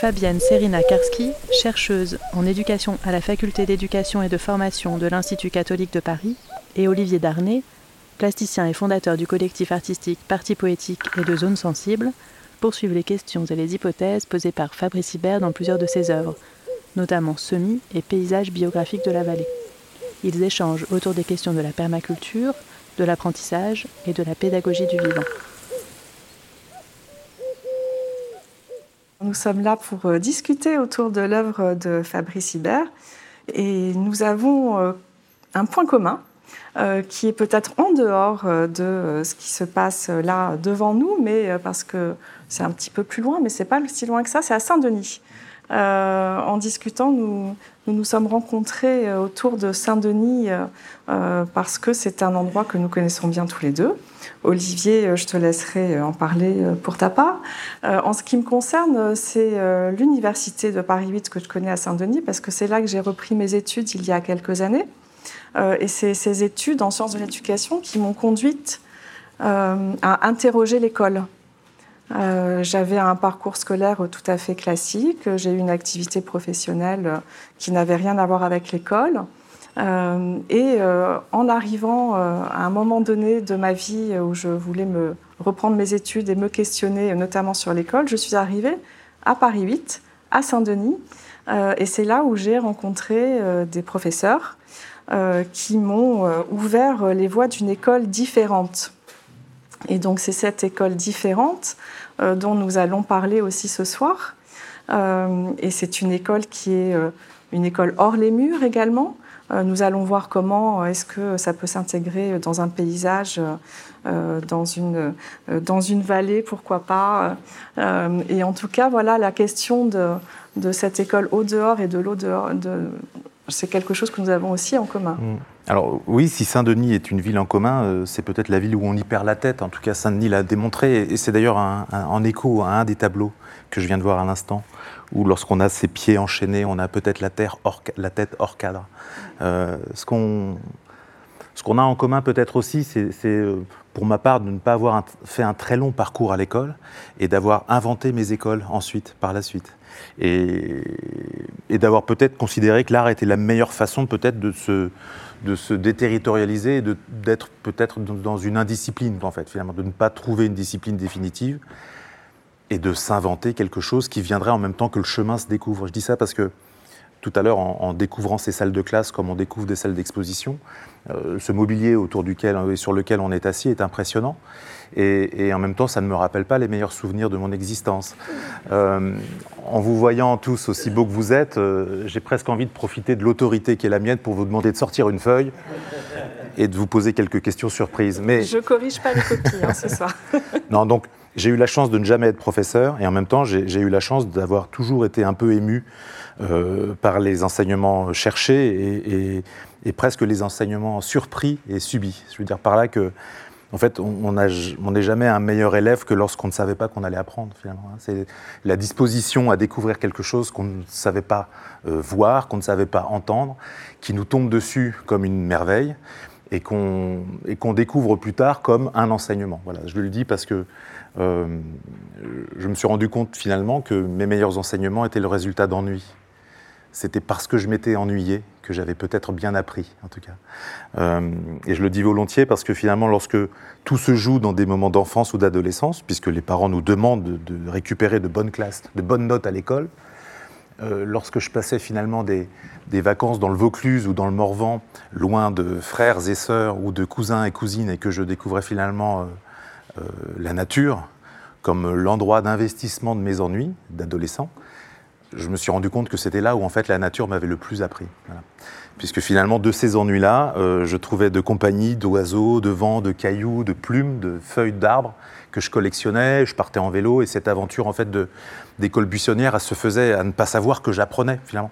Fabienne Serina Karski, chercheuse en éducation à la Faculté d'éducation et de formation de l'Institut catholique de Paris, et Olivier Darnay, plasticien et fondateur du collectif artistique Parti poétique et de Zones sensibles, poursuivent les questions et les hypothèses posées par Fabrice Hibert dans plusieurs de ses œuvres, notamment Semis et Paysages biographiques de la vallée. Ils échangent autour des questions de la permaculture, de l'apprentissage et de la pédagogie du vivant. Nous sommes là pour euh, discuter autour de l'œuvre de Fabrice Hibert et nous avons euh, un point commun euh, qui est peut-être en dehors de ce qui se passe là devant nous, mais parce que c'est un petit peu plus loin, mais c'est pas si loin que ça, c'est à Saint-Denis. en discutant, nous, nous, nous sommes rencontrés autour de Saint-Denis parce que c'est un endroit que nous connaissons bien tous les deux. Olivier, euh, je te laisserai euh, en parler euh, pour ta part. En ce qui me concerne, c'est l'université de Paris 8 que je connais à Saint-Denis parce que c'est là que j'ai repris mes études il y a quelques années. Et c'est ces études en sciences de l'éducation qui m'ont conduite à interroger l'école. J'avais un parcours scolaire tout à fait classique, j'ai eu une activité professionnelle qui n'avait rien à voir avec l'école. Euh, et euh, en arrivant euh, à un moment donné de ma vie où je voulais me reprendre mes études et me questionner, notamment sur l'école, je suis arrivée à Paris 8, à Saint-Denis. et c'est là où j'ai rencontré des professeurs qui m'ont ouvert les voies d'une école différente. Et donc c'est cette école différente dont nous allons parler aussi ce soir. et c'est une école qui est une école hors les murs également, euh, nous allons voir comment est-ce que ça peut s'intégrer dans un paysage, euh, dans une, euh, dans une vallée, pourquoi pas. Et en tout cas, voilà, la question de, de cette école au dehors et de l'eau dehors, de, c'est quelque chose que nous avons aussi en commun. Mm. Alors oui, si Saint-Denis est une ville en commun, c'est peut-être la ville où on y perd la tête. En tout cas, Saint-Denis l'a démontré, et c'est d'ailleurs en écho à un des tableaux que je viens de voir à l'instant, où lorsqu'on a ses pieds enchaînés, on a peut-être la, la, tête hors cadre. Euh, ce qu'on a en commun peut-être aussi, c'est euh, pour ma part de ne pas avoir fait un très long parcours à l'école et d'avoir inventé mes écoles ensuite, par la suite. Et, d'avoir peut-être considéré que l'art était la meilleure façon peut-être de se, déterritorialiser et d'être peut-être dans une indiscipline, en fait, finalement, de ne pas trouver une discipline définitive et de s'inventer quelque chose qui viendrait en même temps que le chemin se découvre. Je dis ça parce que tout à l'heure, en, découvrant ces salles de classe comme on découvre des salles d'exposition, euh, ce mobilier autour duquel et sur lequel on est assis est impressionnant. Et, en même temps, ça ne me rappelle pas les meilleurs souvenirs de mon existence. Euh, en vous voyant tous aussi beaux que vous êtes, euh, j'ai presque envie de profiter de l'autorité qui est la mienne pour vous demander de sortir une feuille et de vous poser quelques questions surprises. Mais je corrige pas les copies hein, ce soir. non, donc j'ai eu la chance de ne jamais être professeur et en même temps, j'ai eu la chance d'avoir toujours été un peu ému euh, par les enseignements cherchés et, presque les enseignements surpris et subis. Je veux dire par là que, en fait, on n'est jamais un meilleur élève que lorsqu'on ne savait pas qu'on allait apprendre, finalement. Hein. C'est la disposition à découvrir quelque chose qu'on ne savait pas euh, voir, qu'on ne savait pas entendre, qui nous tombe dessus comme une merveille et qu'on découvre plus tard comme un enseignement. Voilà, je le dis parce que euh, je me suis rendu compte finalement que mes meilleurs enseignements étaient le résultat d'ennui. C'était parce que je m'étais ennuyé que j'avais peut-être bien appris, en tout cas. Euh, et je le dis volontiers parce que finalement, lorsque tout se joue dans des moments d'enfance ou d'adolescence, puisque les parents nous demandent de, récupérer de bonnes classes, de bonnes notes à l'école, euh, lorsque je passais finalement des, vacances dans le Vaucluse ou dans le Morvan, loin de frères et sœurs ou de cousins et cousines, et que je découvrais finalement euh, la nature comme l'endroit d'investissement de mes ennuis d'adolescent, je me suis rendu compte que c'était là où en fait la nature m'avait le plus appris. Puisque finalement, de ces ennuis-là, euh, je trouvais de compagnie d'oiseaux, de vents, de cailloux, de plumes, de feuilles d'arbres que je collectionnais. Je partais en vélo et cette aventure en fait d'école buissonnière, elle se faisait à ne pas savoir que j'apprenais finalement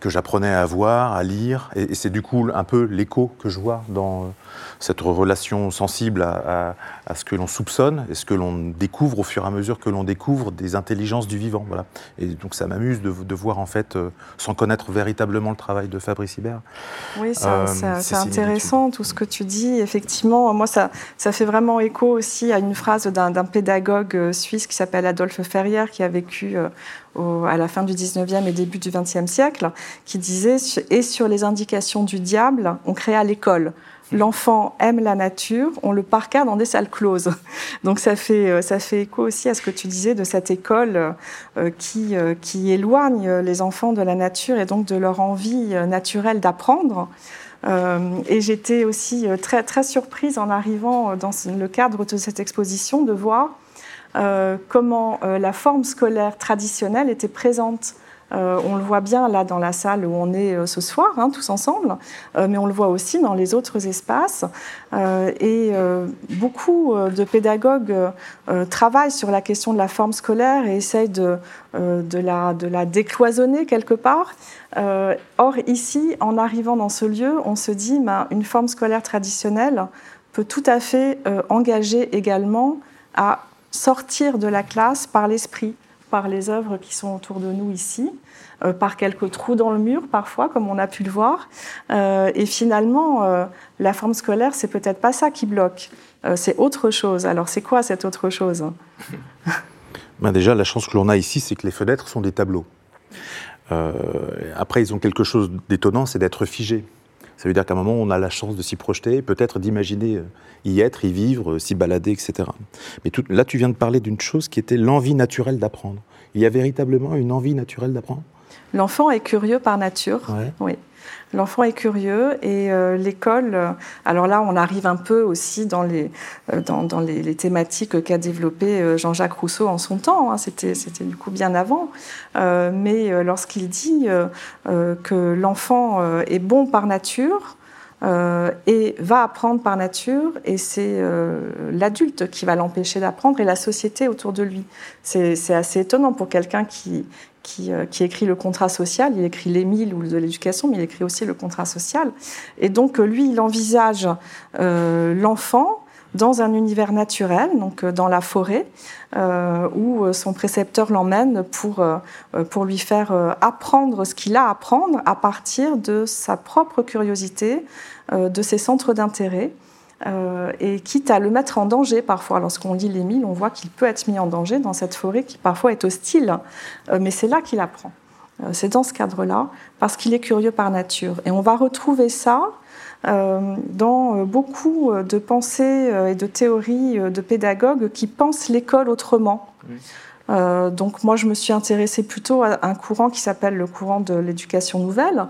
que j'apprenais à voir, à lire. Et, c'est du coup un peu l'écho que je vois dans euh, cette relation sensible à, ce que l'on soupçonne et ce que l'on découvre au fur et à mesure que l'on découvre des intelligences du vivant. Voilà. Et donc ça m'amuse de, voir en fait, euh, sans connaître véritablement le travail de Fabrice Hibert. Oui, c'est euh, intéressant tout ce que tu dis. Effectivement, moi ça, ça fait vraiment écho aussi à une phrase d'un pédagogue suisse qui s'appelle Adolphe Ferrière qui a vécu à la fin du 19e et début du 20e siècle, qui disait Et sur les indications du diable, on créa l'école. L'enfant aime la nature, on le parqua dans des salles closes. Donc ça fait, euh, ça fait écho aussi à ce que tu disais de cette école euh, qui, euh, qui éloigne les enfants de la nature et donc de leur envie naturelle d'apprendre. et j'étais aussi très, très surprise en arrivant dans le cadre de cette exposition de voir comment la forme scolaire traditionnelle était présente euh, on le voit bien là dans la salle où on est ce soir, hein, tous ensemble, mais on le voit aussi dans les autres espaces. et beaucoup de pédagogues travaillent sur la question de la forme scolaire et essayent de, la, décloisonner quelque part. or, ici, en arrivant dans ce lieu, on se dit ben, une forme scolaire traditionnelle peut tout à fait engager également à sortir de la classe par l'esprit, par les œuvres qui sont autour de nous ici, euh, par quelques trous dans le mur parfois, comme on a pu le voir. Euh, et finalement, euh, la forme scolaire, c'est peut-être pas ça qui bloque, c'est autre chose. Alors c'est quoi cette autre chose? Ben Déjà, la chance que l'on a ici, c'est que les fenêtres sont des tableaux. après, ils ont quelque chose d'étonnant, c'est d'être figés. Ça veut dire qu'à un moment, on a la chance de s'y projeter, peut-être d'imaginer euh, y être, y vivre, euh, s'y balader, etc. Mais là, tu viens de parler d'une chose qui était l'envie naturelle d'apprendre. Il y a véritablement une envie naturelle d'apprendre? L'enfant est curieux par nature. Oui. L'enfant est curieux et euh, l'école, euh, alors là on arrive un peu aussi dans les, euh, dans, les, thématiques qu'a développé Jean-Jacques Rousseau en son temps, hein. c'était, c'était du coup bien avant, mais lorsqu'il dit que l'enfant est bon par nature, et va apprendre par nature, et c'est l'adulte qui va l'empêcher d'apprendre et la société autour de lui. C'est, c'est assez étonnant pour quelqu'un qui, euh, qui, écrit le contrat social. Il écrit l'Émile ou de l'éducation, mais il écrit aussi le contrat social. Et donc, euh, lui, il envisage euh, l'enfant dans un univers naturel, donc dans la forêt, où son précepteur l'emmène pour, pour lui faire apprendre ce qu'il a à apprendre à partir de sa propre curiosité, de ses centres d'intérêt. Euh, et quitte à le mettre en danger parfois. Lorsqu'on lit l'Émile, on voit qu'il peut être mis en danger dans cette forêt qui parfois est hostile, euh, mais c'est là qu'il apprend. Euh, c'est dans ce cadre-là, parce qu'il est curieux par nature. Et on va retrouver ça dans beaucoup de pensées et de théories de pédagogues qui pensent l'école autrement. donc moi, je me suis intéressée plutôt à un courant qui s'appelle le courant de l'éducation nouvelle,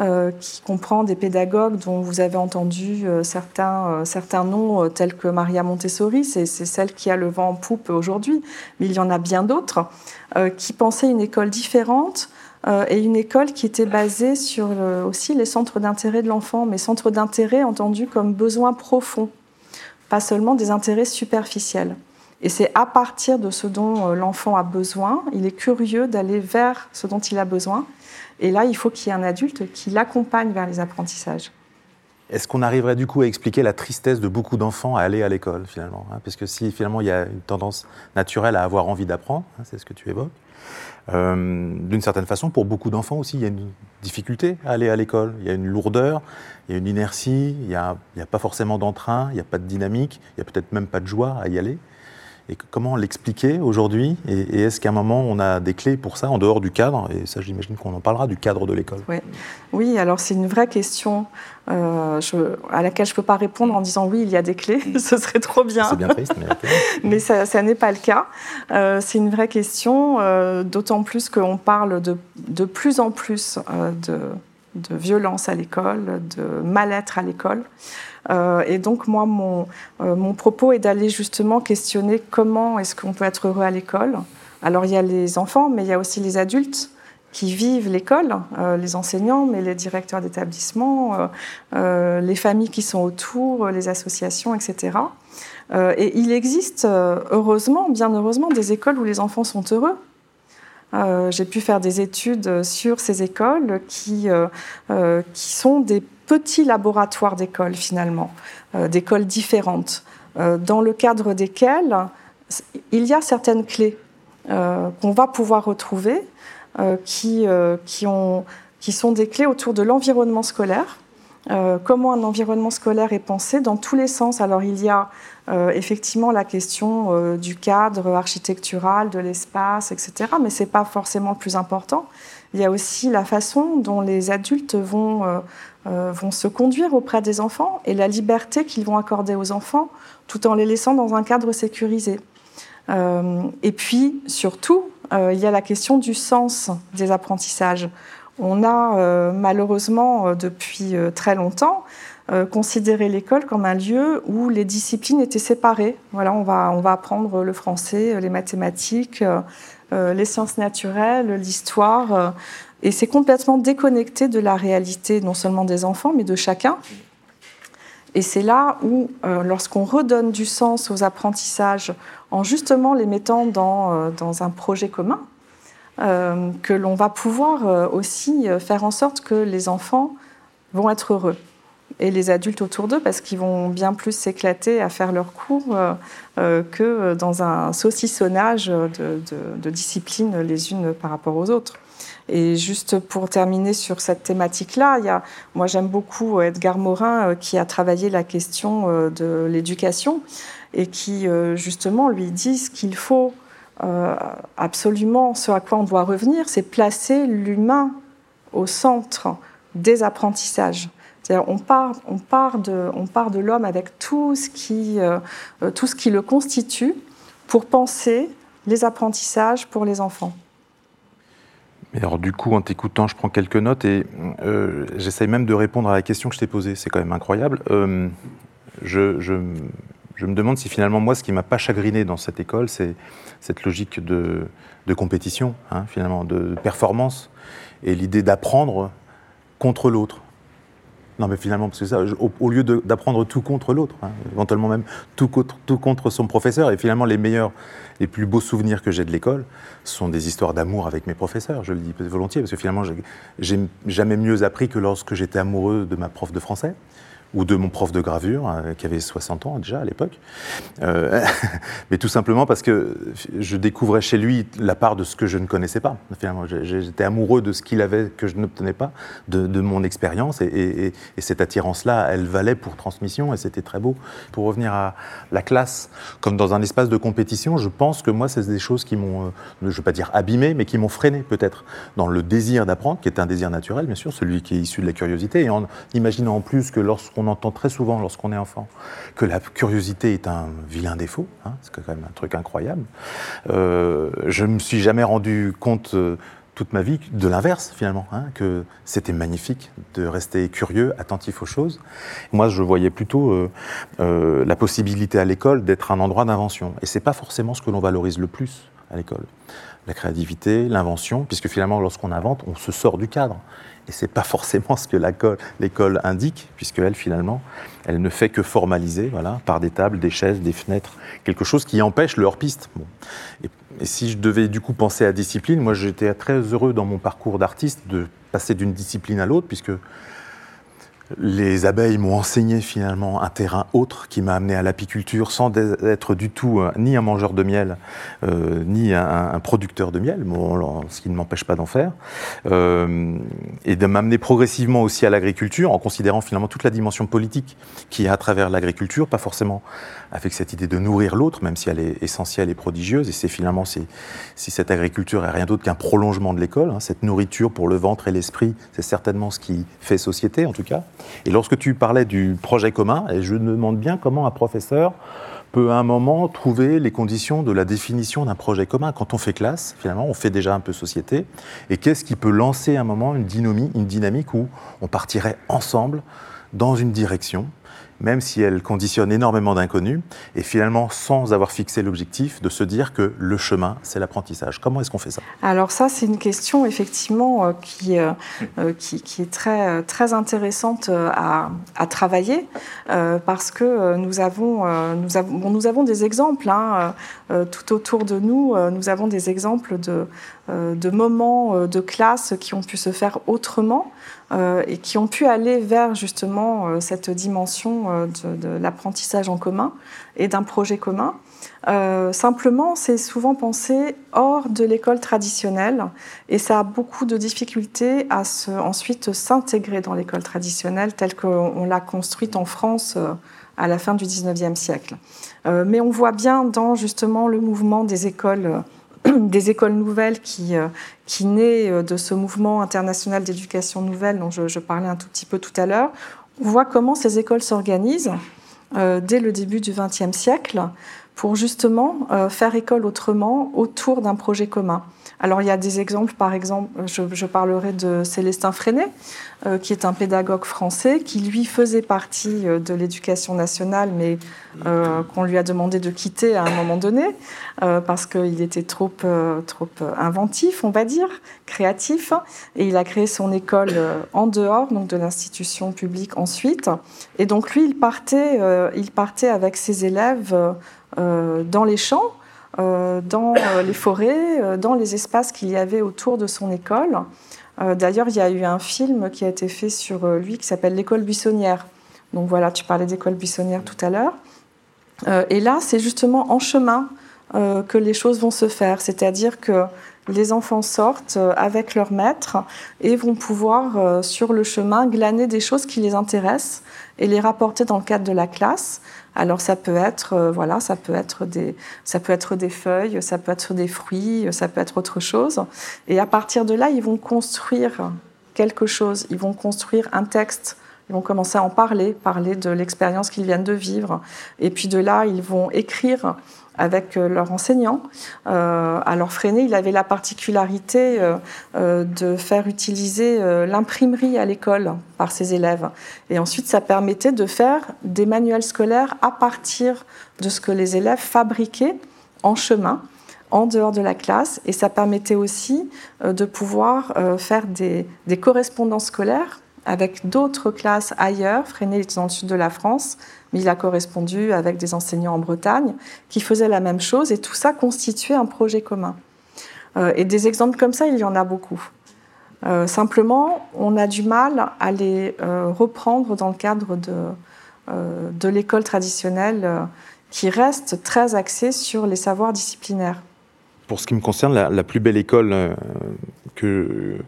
euh, qui comprend des pédagogues dont vous avez entendu euh, certains, euh, certains noms, tels que Maria Montessori, c'est celle qui a le vent en poupe aujourd'hui, mais il y en a bien d'autres, qui pensaient une école différente et une école qui était basée sur aussi les centres d'intérêt de l'enfant, mais centres d'intérêt entendus comme besoins profonds, pas seulement des intérêts superficiels. Et c'est à partir de ce dont l'enfant a besoin, il est curieux d'aller vers ce dont il a besoin, et là, il faut qu'il y ait un adulte qui l'accompagne vers les apprentissages. Est-ce qu'on arriverait du coup à expliquer la tristesse de beaucoup d'enfants à aller à l'école finalement hein? Parce que si finalement il y a une tendance naturelle à avoir envie d'apprendre, hein, c'est ce que tu évoques, euh, d'une certaine façon, pour beaucoup d'enfants aussi, il y a une difficulté à aller à l'école. Il y a une lourdeur, il y a une inertie, il n'y a, a, pas forcément d'entrain, il n'y a pas de dynamique, il n'y a peut-être même pas de joie à y aller. Et comment l'expliquer aujourd'hui Et, est-ce qu'à un moment, on a des clés pour ça, en dehors du cadre? Et ça, j'imagine qu'on en parlera, du cadre de l'école. Oui, oui alors c'est une vraie question euh, à laquelle je ne peux pas répondre en disant oui, il y a des clés, ce serait trop bien. C'est bien triste, mais, mais ça, ça n'est pas le cas. Euh, c'est une vraie question, euh, d'autant plus qu'on parle de, de, plus en plus de, de violence à l'école, de mal-être à l'école. Euh, et donc, moi, mon, euh, mon propos est d'aller justement questionner comment est-ce qu'on peut être heureux à l'école. Alors, il y a les enfants, mais il y a aussi les adultes. qui vivent l'école, les enseignants, mais les directeurs d'établissement, les familles qui sont autour, les associations, etc. et il existe, heureusement, bien heureusement, des écoles où les enfants sont heureux. J'ai pu faire des études sur ces écoles qui, qui sont des petits laboratoires d'écoles finalement, d'écoles différentes. Euh, dans le cadre desquels il y a certaines clés euh, qu'on va pouvoir retrouver euh, qui, qui, ont, qui, sont des clés autour de l'environnement scolaire. Comment un environnement scolaire est pensé dans tous les sens. Alors il y a effectivement la question du cadre architectural, de l'espace, etc. Mais ce n'est pas forcément le plus important. Il y a aussi la façon dont les adultes vont, vont se conduire auprès des enfants et la liberté qu'ils vont accorder aux enfants tout en les laissant dans un cadre sécurisé. Euh, et puis, surtout, euh, il y a la question du sens des apprentissages. On a euh, malheureusement, depuis très longtemps, considéré l'école comme un lieu où les disciplines étaient séparées. Voilà, on va, on va apprendre le français, les mathématiques, les sciences naturelles, l'histoire. et c'est complètement déconnecté de la réalité, non seulement des enfants, mais de chacun. Et c'est là où, euh, lorsqu'on redonne du sens aux apprentissages en justement les mettant dans, euh, dans un projet commun, euh, que l'on va pouvoir aussi faire en sorte que les enfants vont être heureux et les adultes autour d'eux parce qu'ils vont bien plus s'éclater à faire leurs cours que dans un saucissonnage de, disciplines les unes par rapport aux autres. Et juste pour terminer sur cette thématique-là, moi j'aime beaucoup Edgar Morin euh, qui a travaillé la question euh, de l'éducation et qui euh, justement lui dit ce qu'il faut absolument, ce à quoi on doit revenir, c'est placer l'humain au centre des apprentissages. On part, on part de, on part de l'homme avec tout ce, qui, tout ce qui le constitue pour penser les apprentissages pour les enfants alors du coup, en t'écoutant, je prends quelques notes et euh, j'essaye même de répondre à la question que je t'ai posée. C'est quand même incroyable. Euh, je, je, me demande si finalement, moi, ce qui m'a pas chagriné dans cette école, c'est cette logique de, compétition, hein, finalement, de performance, et l'idée d'apprendre contre l'autre. Non, mais finalement, parce que ça, au, lieu d'apprendre tout contre l'autre, hein, éventuellement même tout contre, tout contre son professeur, et finalement les meilleurs, les plus beaux souvenirs que j'ai de l'école sont des histoires d'amour avec mes professeurs, je le dis volontiers, parce que finalement, j'ai jamais mieux appris que lorsque j'étais amoureux de ma prof de français ou de mon prof de gravure, euh, qui avait 60 ans déjà à l'époque. Euh, mais tout simplement parce que je découvrais chez lui la part de ce que je ne connaissais pas. Finalement, j'étais amoureux de ce qu'il avait que je n'obtenais pas, de, mon expérience, et, cette attirance-là, elle valait pour transmission, et c'était très beau. Pour revenir à la classe, comme dans un espace de compétition, je pense que moi, c'est des choses qui m'ont, euh, je ne veux pas dire abîmé, mais qui m'ont freiné peut-être dans le désir d'apprendre, qui est un désir naturel, bien sûr, celui qui est issu de la curiosité, et en imaginant en plus que lorsqu'on on entend très souvent lorsqu'on est enfant que la curiosité est un vilain défaut, hein, c'est quand même un truc incroyable. Euh, je ne me suis jamais rendu compte euh, toute ma vie de l'inverse finalement, hein, que c'était magnifique de rester curieux, attentif aux choses. Moi, je voyais plutôt euh, la possibilité à l'école d'être un endroit d'invention, et c'est pas forcément ce que l'on valorise le plus à l'école. La créativité, l'invention, puisque finalement, lorsqu'on invente, on se sort du cadre. Et ce n'est pas forcément ce que l'école indique, puisque elle, finalement, elle ne fait que formaliser, voilà, par des tables, des chaises, des fenêtres, quelque chose qui empêche le hors-piste. Et, et, si je devais du coup penser à discipline, moi j'étais très heureux dans mon parcours d'artiste de passer d'une discipline à l'autre, puisque les abeilles m'ont enseigné finalement un terrain autre qui m'a amené à l'apiculture sans être du tout euh, ni un mangeur de miel, euh, ni un, producteur de miel, ce qui ne m'empêche pas d'en faire, euh, et de m'amener progressivement aussi à l'agriculture en considérant finalement toute la dimension politique qui est à travers l'agriculture, pas forcément avec cette idée de nourrir l'autre, même si elle est essentielle et prodigieuse, et c'est finalement si, cette agriculture est rien d'autre qu'un prolongement de l'école, hein, cette nourriture pour le ventre et l'esprit, c'est certainement ce qui fait société en tout cas. Et lorsque tu parlais du projet commun, et je me demande bien comment un professeur peut à un moment trouver les conditions de la définition d'un projet commun. Quand on fait classe, finalement, on fait déjà un peu société. Et qu'est-ce qui peut lancer à un moment une dynamique, une dynamique où on partirait ensemble dans une direction même si elle conditionne énormément d'inconnus, et finalement, sans avoir fixé l'objectif, de se dire que le chemin, c'est l'apprentissage. Comment est-ce qu'on fait ça? Alors ça, c'est une question effectivement euh, qui, euh, euh, qui, qui, est très, très intéressante à, à travailler, parce que nous avons, nous avons, nous avons des exemples hein, tout autour de nous, nous avons des exemples de, de moments de classe qui ont pu se faire autrement. Euh, et qui ont pu aller vers justement euh, cette dimension euh, de, l'apprentissage en commun et d'un projet commun. simplement, c'est souvent pensé hors de l'école traditionnelle et ça a beaucoup de difficultés à ensuite s'intégrer dans l'école traditionnelle telle qu'on l'a construite en France à la fin du 19e siècle. mais on voit bien dans justement le mouvement des écoles des écoles nouvelles qui, euh, qui naît euh, de ce mouvement international d'éducation nouvelle dont je, parlais un tout petit peu tout à l'heure. On voit comment ces écoles s'organisent euh, dès le début du XXe siècle pour justement faire école autrement autour d'un projet commun. Alors il y a des exemples, par exemple, je, parlerai de Célestin Freinet, euh, qui est un pédagogue français, qui lui faisait partie euh, de l'éducation nationale, mais euh, qu'on lui a demandé de quitter à un moment donné, parce qu'il était trop, trop inventif, on va dire, créatif, et il a créé son école en dehors donc de l'institution publique ensuite. Et donc lui, il partait, il partait avec ses élèves dans les champs, euh, dans euh, les forêts, euh, dans les espaces qu'il y avait autour de son école. D'ailleurs, il y a eu un film qui a été fait sur lui qui s'appelle L'école buissonnière. Donc voilà, tu parlais d'école buissonnière tout à l'heure. et là, c'est justement en chemin que les choses vont se faire. C'est-à-dire que les enfants sortent avec leur maître et vont pouvoir, sur le chemin, glaner des choses qui les intéressent et les rapporter dans le cadre de la classe. Alors ça peut être euh, voilà, ça peut être des ça peut être des feuilles, ça peut être des fruits, ça peut être autre chose. Et à partir de là, ils vont construire quelque chose, ils vont construire un texte, ils vont commencer à en parler, parler de l'expérience qu'ils viennent de vivre. Et puis de là, ils vont écrire avec euh, leur enseignant. Euh, alors Freinet, il avait la particularité euh, de faire utiliser l'imprimerie à l'école par ses élèves. Et ensuite, ça permettait de faire des manuels scolaires à partir de ce que les élèves fabriquaient en chemin en dehors de la classe et ça permettait aussi de pouvoir faire des, des correspondances scolaires avec d'autres classes ailleurs. Freinet est dans le sud de la France, il a correspondu avec des enseignants en Bretagne qui faisaient la même chose et tout ça constituait un projet commun. Euh, et des exemples comme ça, il y en a beaucoup. Euh, simplement, on a du mal à les euh, reprendre dans le cadre de, de l'école traditionnelle qui reste très axée sur les savoirs disciplinaires. Pour ce qui me concerne, la, la plus belle école que,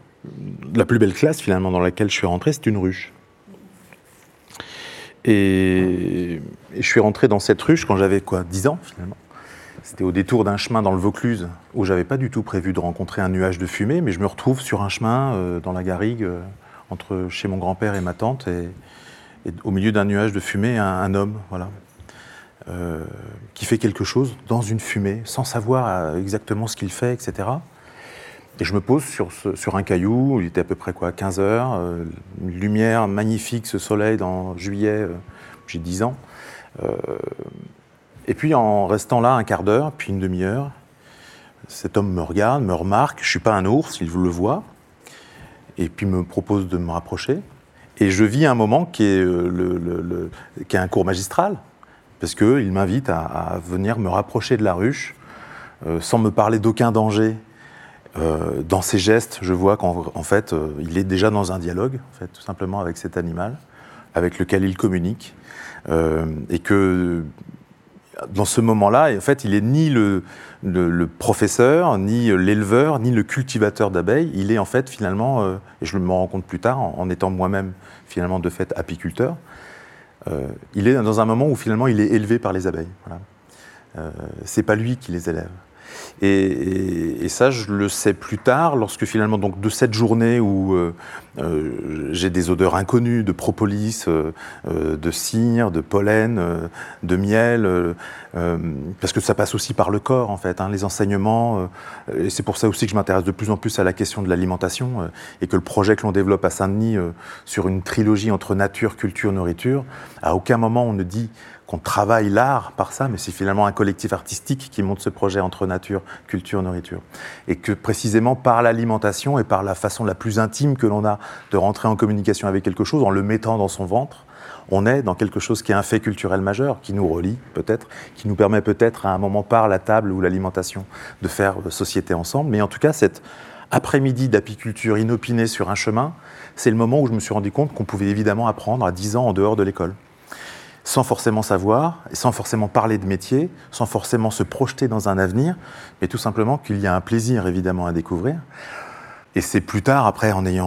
la plus belle classe finalement dans laquelle je suis rentré, c'est une ruche. Et, je suis rentré dans cette ruche quand j'avais quoi, 10 ans finalement. C'était au détour d'un chemin dans le Vaucluse où j'avais pas du tout prévu de rencontrer un nuage de fumée, mais je me retrouve sur un chemin euh, dans la garrigue euh, entre chez mon grand-père et ma tante, et, au milieu d'un nuage de fumée, un, homme, voilà, euh, qui fait quelque chose dans une fumée, sans savoir exactement ce qu'il fait, etc. Et je me pose sur, un caillou, il était à peu près quoi, 15 heures, euh, une lumière magnifique, ce soleil dans juillet, euh, j'ai 10 ans. Euh, et puis en restant là un quart d'heure, puis une demi-heure, cet homme me regarde, me remarque, je ne suis pas un ours, il le voit, et puis me propose de me rapprocher. Et je vis un moment qui est, un cours magistral, parce qu'il m'invite à, venir me rapprocher de la ruche, sans me parler d'aucun danger, euh, dans ses gestes, je vois qu'en fait, euh, il est déjà dans un dialogue, tout simplement avec cet animal, avec lequel il communique, euh, et que dans ce moment-là, en fait, il est ni le, professeur, ni l'éleveur, ni le cultivateur d'abeilles. Il est en fait finalement, et je me rends compte plus tard, en, étant moi-même finalement de fait apiculteur, il est dans un moment où finalement il est élevé par les abeilles. Voilà. c'est pas lui qui les élève. Et, ça, je le sais plus tard, lorsque finalement, donc, de cette journée où euh, euh, j'ai des odeurs inconnues de propolis, euh, de cire, de pollen, de miel, parce que ça passe aussi par le corps, en fait, hein, les enseignements. et c'est pour ça aussi que je m'intéresse de plus en plus à la question de l'alimentation, et que le projet que l'on développe à Saint-Denis sur une trilogie entre nature, culture, nourriture, à aucun moment on ne dit qu'on travaille l'art par ça, mais c'est finalement un collectif artistique qui monte ce projet entre nature, culture, nourriture. Et que précisément par l'alimentation et par la façon la plus intime que l'on a de rentrer en communication avec quelque chose, en le mettant dans son ventre, on est dans quelque chose qui est un fait culturel majeur, qui nous relie peut-être, qui nous permet peut-être à un moment par la table ou l'alimentation de faire société ensemble. Mais en tout cas, cet après-midi d'apiculture inopinée sur un chemin, c'est le moment où je me suis rendu compte qu'on pouvait évidemment apprendre à 10 ans en dehors de l'école sans forcément savoir, sans forcément parler de métier, sans forcément se projeter dans un avenir, mais tout simplement qu'il y a un plaisir évidemment à découvrir. Et c'est plus tard, après, euh,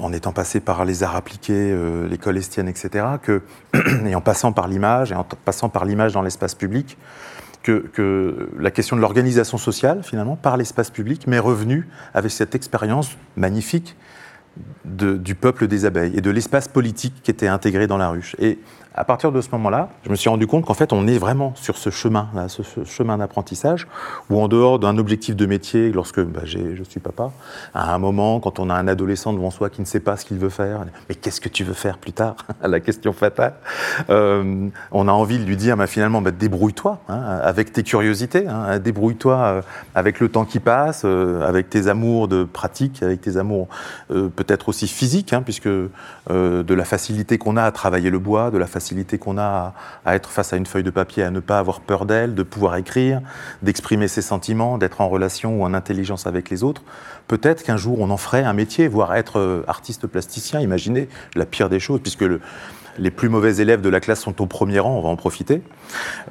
en étant passé par les arts appliqués, euh, l'école estienne, etc., que, et en passant par l'image, et en passant par l'image dans l'espace public, que, la question de l'organisation sociale, finalement, par l'espace public, m'est revenue avec cette expérience magnifique du peuple des abeilles et de l'espace politique qui était intégré dans la ruche. Et à partir de ce moment-là, je me suis rendu compte qu'en fait, on est vraiment sur ce chemin, là, ce, chemin d'apprentissage, où en dehors d'un objectif de métier, lorsque bah, je suis papa, à un moment, quand on a un adolescent devant soi qui ne sait pas ce qu'il veut faire, mais qu'est-ce que tu veux faire plus tard? La question fatale. Euh, on a envie de lui dire, bah, finalement, bah, débrouille-toi hein, avec tes curiosités, hein, débrouille-toi euh, avec le temps qui passe, euh, avec tes amours de pratique, avec tes amours peut-être aussi physiques, hein, puisque de la facilité qu'on a à travailler le bois, de la facilité facilité qu'on a à, être face à une feuille de papier, à ne pas avoir peur d'elle, de pouvoir écrire, d'exprimer ses sentiments, d'être en relation ou en intelligence avec les autres. Peut-être qu'un jour on en ferait un métier, voire être euh, artiste plasticien. Imaginez la pire des choses, puisque les plus mauvais élèves de la classe sont au premier rang, on va en profiter.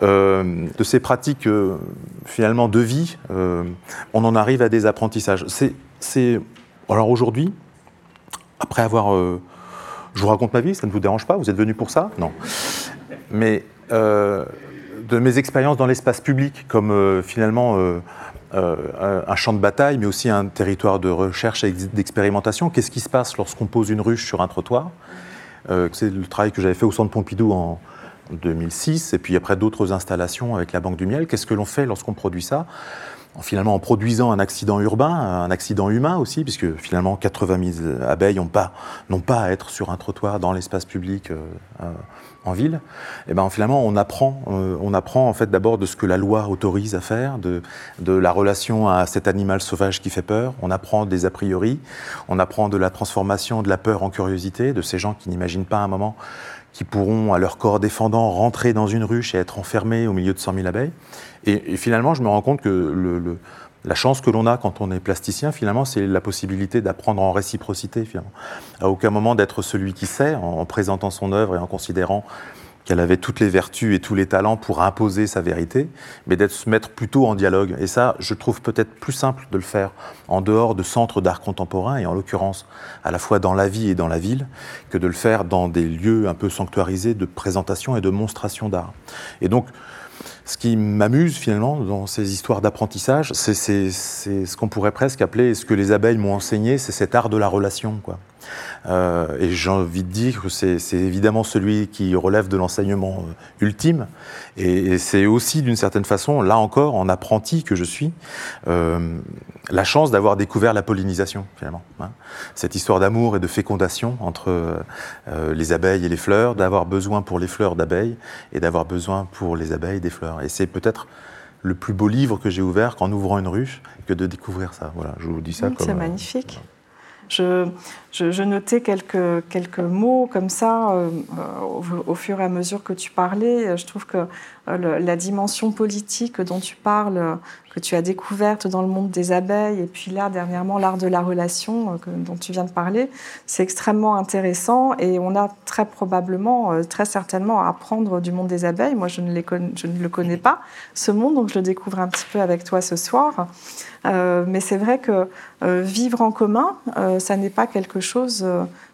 Euh, de ces pratiques euh, finalement de vie, on en arrive à des apprentissages. Alors aujourd'hui, après avoir je vous raconte ma vie, ça ne vous dérange pas Vous êtes venu pour ça? Non. Mais euh, de mes expériences dans l'espace public, comme euh, finalement euh, un champ de bataille, mais aussi un territoire de recherche et d'expérimentation, qu'est-ce qui se passe lorsqu'on pose une ruche sur un trottoir? C'est le travail que j'avais fait au Centre Pompidou en 2006, et puis après d'autres installations avec la Banque du Miel. Qu'est-ce que l'on fait lorsqu'on produit ça? En, finalement en produisant un accident urbain, un accident humain aussi, puisque finalement 80 000 abeilles n'ont pas, à être sur un trottoir dans l'espace public euh, euh, en ville, et eh ben finalement on apprend, euh, on apprend en fait d'abord de ce que la loi autorise à faire, de, de la relation à cet animal sauvage qui fait peur, on apprend des a priori, on apprend de la transformation de la peur en curiosité, de ces gens qui n'imaginent pas un moment qui pourront, à leur corps défendant, rentrer dans une ruche et être enfermés au milieu de 100 000 abeilles. Et, finalement, je me rends compte que la chance que l'on a quand on est plasticien, finalement, c'est la possibilité d'apprendre en réciprocité, finalement. À aucun moment d'être celui qui sait, en présentant son œuvre et en considérant qu'elle avait toutes les vertus et tous les talents pour imposer sa vérité, mais d'être se mettre plutôt en dialogue. Et ça, je trouve peut-être plus simple de le faire en dehors de centres d'art contemporain, et en l'occurrence à la fois dans la vie et dans la ville, que de le faire dans des lieux un peu sanctuarisés de présentation et de monstration d'art. Et donc, ce qui m'amuse finalement dans ces histoires d'apprentissage, c'est ce qu'on pourrait presque appeler, ce que les abeilles m'ont enseigné, c'est cet art de la relation. Quoi. Euh, et j'ai envie de dire que c'est évidemment celui qui relève de l'enseignement euh, ultime. Et, c'est aussi d'une certaine façon, là encore, en apprenti que je suis, euh, la chance d'avoir découvert la pollinisation finalement. Hein. Cette histoire d'amour et de fécondation entre les abeilles et les fleurs, d'avoir besoin pour les fleurs d'abeilles et d'avoir besoin pour les abeilles des fleurs. Et c'est peut-être le plus beau livre que j'ai ouvert qu'en ouvrant une ruche que de découvrir ça. Voilà, je vous dis ça C'est magnifique. Je, notais quelques, quelques mots comme ça euh, au, fur et à mesure que tu parlais. Je trouve que euh, la dimension politique dont tu parles, que tu as découverte dans le monde des abeilles, et puis là, dernièrement, l'art de la relation euh, dont tu viens de parler, c'est extrêmement intéressant et on a très probablement, très certainement à apprendre du monde des abeilles. Moi, je ne, le connais pas, ce monde, donc je le découvre un petit peu avec toi ce soir. mais c'est vrai que vivre en commun, ça n'est pas quelque chose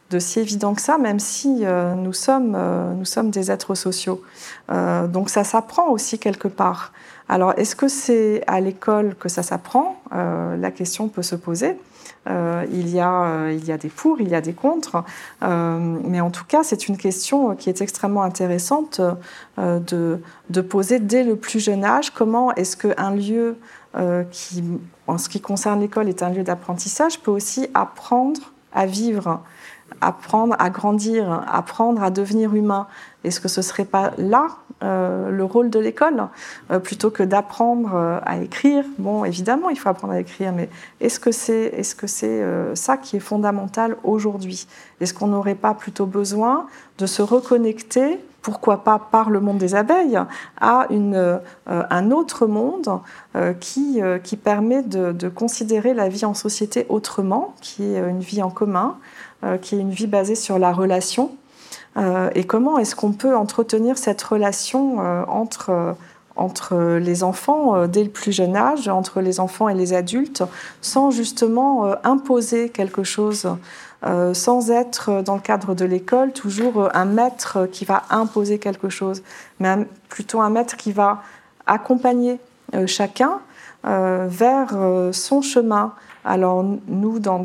de si évident que ça, même si nous sommes des êtres sociaux. donc ça s'apprend aussi quelque part. Alors, est-ce que c'est à l'école que ça s'apprend? La question peut se poser. Euh, il, y a, euh, il y a des pour, il y a des contre. Euh, mais en tout cas, c'est une question qui est extrêmement intéressante de, de, poser dès le plus jeune âge. Comment est-ce qu'un lieu qui, en ce qui concerne l'école, est un lieu d'apprentissage, peut aussi apprendre à vivre apprendre à grandir, apprendre à devenir humain. Est-ce que ce ne serait pas là euh, le rôle de l'école euh, plutôt que d'apprendre euh, à écrire Bon, évidemment, il faut apprendre à écrire, mais est-ce que c'est est -ce ça qui est fondamental aujourd'hui? Est-ce qu'on n'aurait pas plutôt besoin de se reconnecter pourquoi pas par le monde des abeilles, à une, un autre monde qui, qui permet de, considérer la vie en société autrement, qui est une vie en commun, qui est une vie basée sur la relation. Euh, et comment est-ce qu'on peut entretenir cette relation euh, entre entre les enfants dès le plus jeune âge, entre les enfants et les adultes, sans justement imposer quelque chose, sans être dans le cadre de l'école toujours un maître qui va imposer quelque chose, mais plutôt un maître qui va accompagner chacun vers son chemin, alors nous, dans,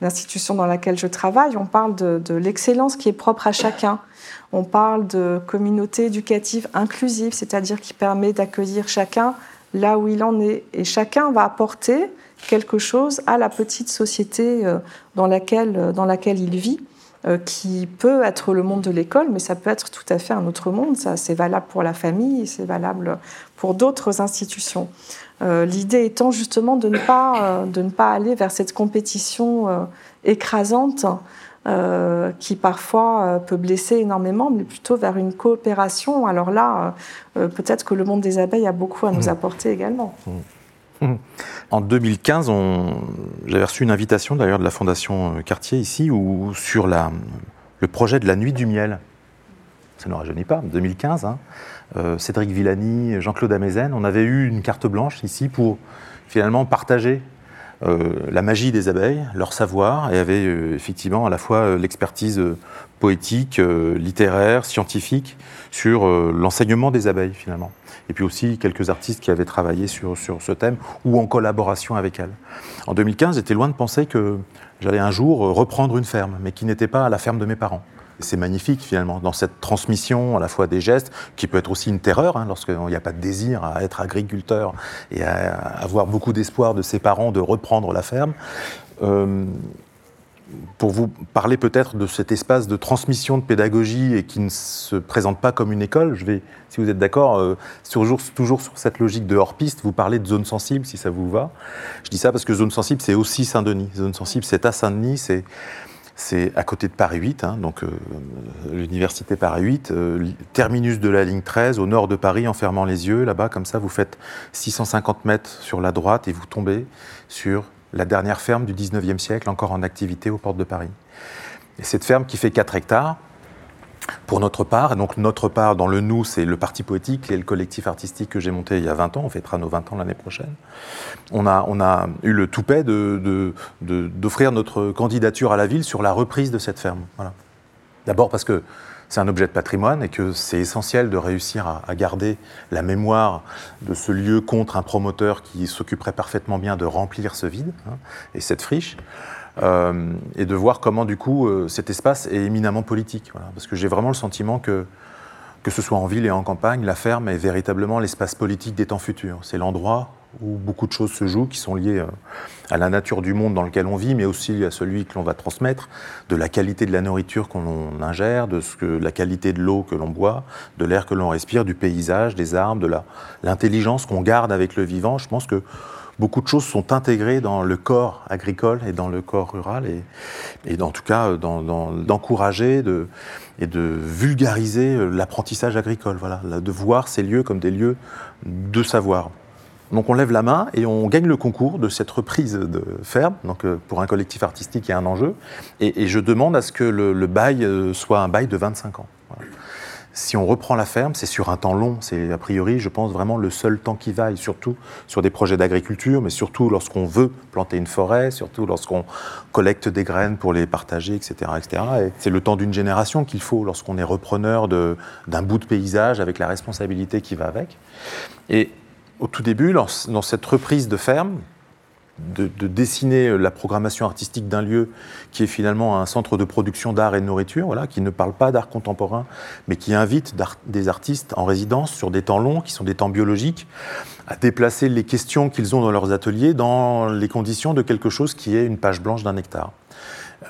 l'institution dans laquelle je travaille, on parle de, l'excellence qui est propre à chacun. On parle de communauté éducative inclusive, c'est-à-dire qui permet d'accueillir chacun là où il en est. Et chacun va apporter quelque chose à la petite société euh, dans laquelle, dans laquelle il vit euh, qui peut être le monde de l'école, mais ça peut être tout à fait un autre monde. C'est valable pour la famille, c'est valable pour d'autres institutions. Euh, l'idée étant justement de ne, pas, euh, de ne pas aller vers cette compétition euh, écrasante qui parfois peut blesser énormément, mais plutôt vers une coopération. Alors là, peut-être que le monde des abeilles a beaucoup à nous mmh. apporter également. Mmh. En 2015, j'avais reçu une invitation d'ailleurs de la Fondation Cartier ici où, sur la, le projet de la nuit du miel. Ça ne rajeunit pas, 2015. Hein. Euh, Cédric Villani, Jean-Claude Amezen, on avait eu une carte blanche ici pour finalement partager euh, la magie des abeilles, leur savoir, et avait euh, effectivement à la fois l'expertise poétique, littéraire, scientifique sur l'enseignement des abeilles finalement. Et puis aussi quelques artistes qui avaient travaillé sur, sur ce thème ou en collaboration avec elles. En 2015, j'étais loin de penser que j'allais un jour reprendre une ferme, mais qui n'était pas la ferme de mes parents. C'est magnifique finalement dans cette transmission à la fois des gestes, qui peut être aussi une terreur, hein, lorsqu'il n'y a pas de désir à être agriculteur et à avoir beaucoup d'espoir de ses parents de reprendre la ferme. Euh, pour vous parler peut-être de cet espace de transmission de pédagogie et qui ne se présente pas comme une école, je vais, si vous êtes d'accord, euh, toujours, toujours sur cette logique de hors-piste, vous parlez de zone sensible, si ça vous va. Je dis ça parce que zone sensible, c'est aussi Saint-Denis. Zone sensible, c'est à Saint-Denis, c'est c'est à côté de Paris 8, hein, donc euh, l'université Paris 8, euh, terminus de la ligne 13, au nord de Paris, en fermant les yeux, là-bas, comme ça, vous faites 650 mètres sur la droite et vous tombez sur la dernière ferme du 19e siècle, encore en activité aux portes de Paris. Et cette ferme qui fait 4 hectares, pour notre part, et donc notre part dans le nous, c'est le parti poétique et le collectif artistique que j'ai monté il y a 20 ans, on fêtera nos 20 ans l'année prochaine. On a, on a eu le toupet d'offrir de, notre candidature à la ville sur la reprise de cette ferme. Voilà. D'abord parce que c'est un objet de patrimoine et que c'est essentiel de réussir à, garder la mémoire de ce lieu contre un promoteur qui s'occuperait parfaitement bien de remplir ce vide hein, et cette friche. Euh, et de voir comment, du coup, euh, cet espace est éminemment politique. parce que j'ai vraiment le sentiment que, que ce soit en ville et en campagne, la ferme est véritablement l'espace politique des temps futurs. C'est l'endroit où beaucoup de choses se jouent qui sont liées euh, à la nature du monde dans lequel on vit, mais aussi à celui que l'on va transmettre, de la qualité de la nourriture qu'on ingère, de ce que, la qualité de l'eau que l'on boit, de l'air que l'on respire, du paysage, des arbres, de l'intelligence qu'on garde avec le vivant. Je pense que beaucoup de choses sont intégrées dans le corps agricole et dans le corps rural, et, en tout cas d'encourager et de vulgariser l'apprentissage agricole, de voir ces lieux comme des lieux de savoir. Donc on lève la main et on gagne le concours de cette reprise de ferme. Donc euh, pour un collectif artistique, a un enjeu. Et, je demande à ce que le, bail euh, soit un bail de 25 ans. Si on reprend la ferme, c'est sur un temps long. C'est a priori, je pense, vraiment le seul temps qui vaille, surtout sur des projets d'agriculture, mais surtout lorsqu'on veut planter une forêt, surtout lorsqu'on collecte des graines pour les partager, etc. etc. Et c'est le temps d'une génération qu'il faut lorsqu'on est repreneur d'un bout de paysage avec la responsabilité qui va avec. Et au tout début, dans cette reprise de ferme, de, dessiner euh, la programmation artistique d'un lieu qui est finalement un centre de production d'art et de nourriture, voilà, qui ne parle pas d'art contemporain, mais qui invite des artistes en résidence sur des temps longs, qui sont des temps biologiques, à déplacer les questions qu'ils ont dans leurs ateliers dans les conditions de quelque chose qui est une page blanche d'un hectare.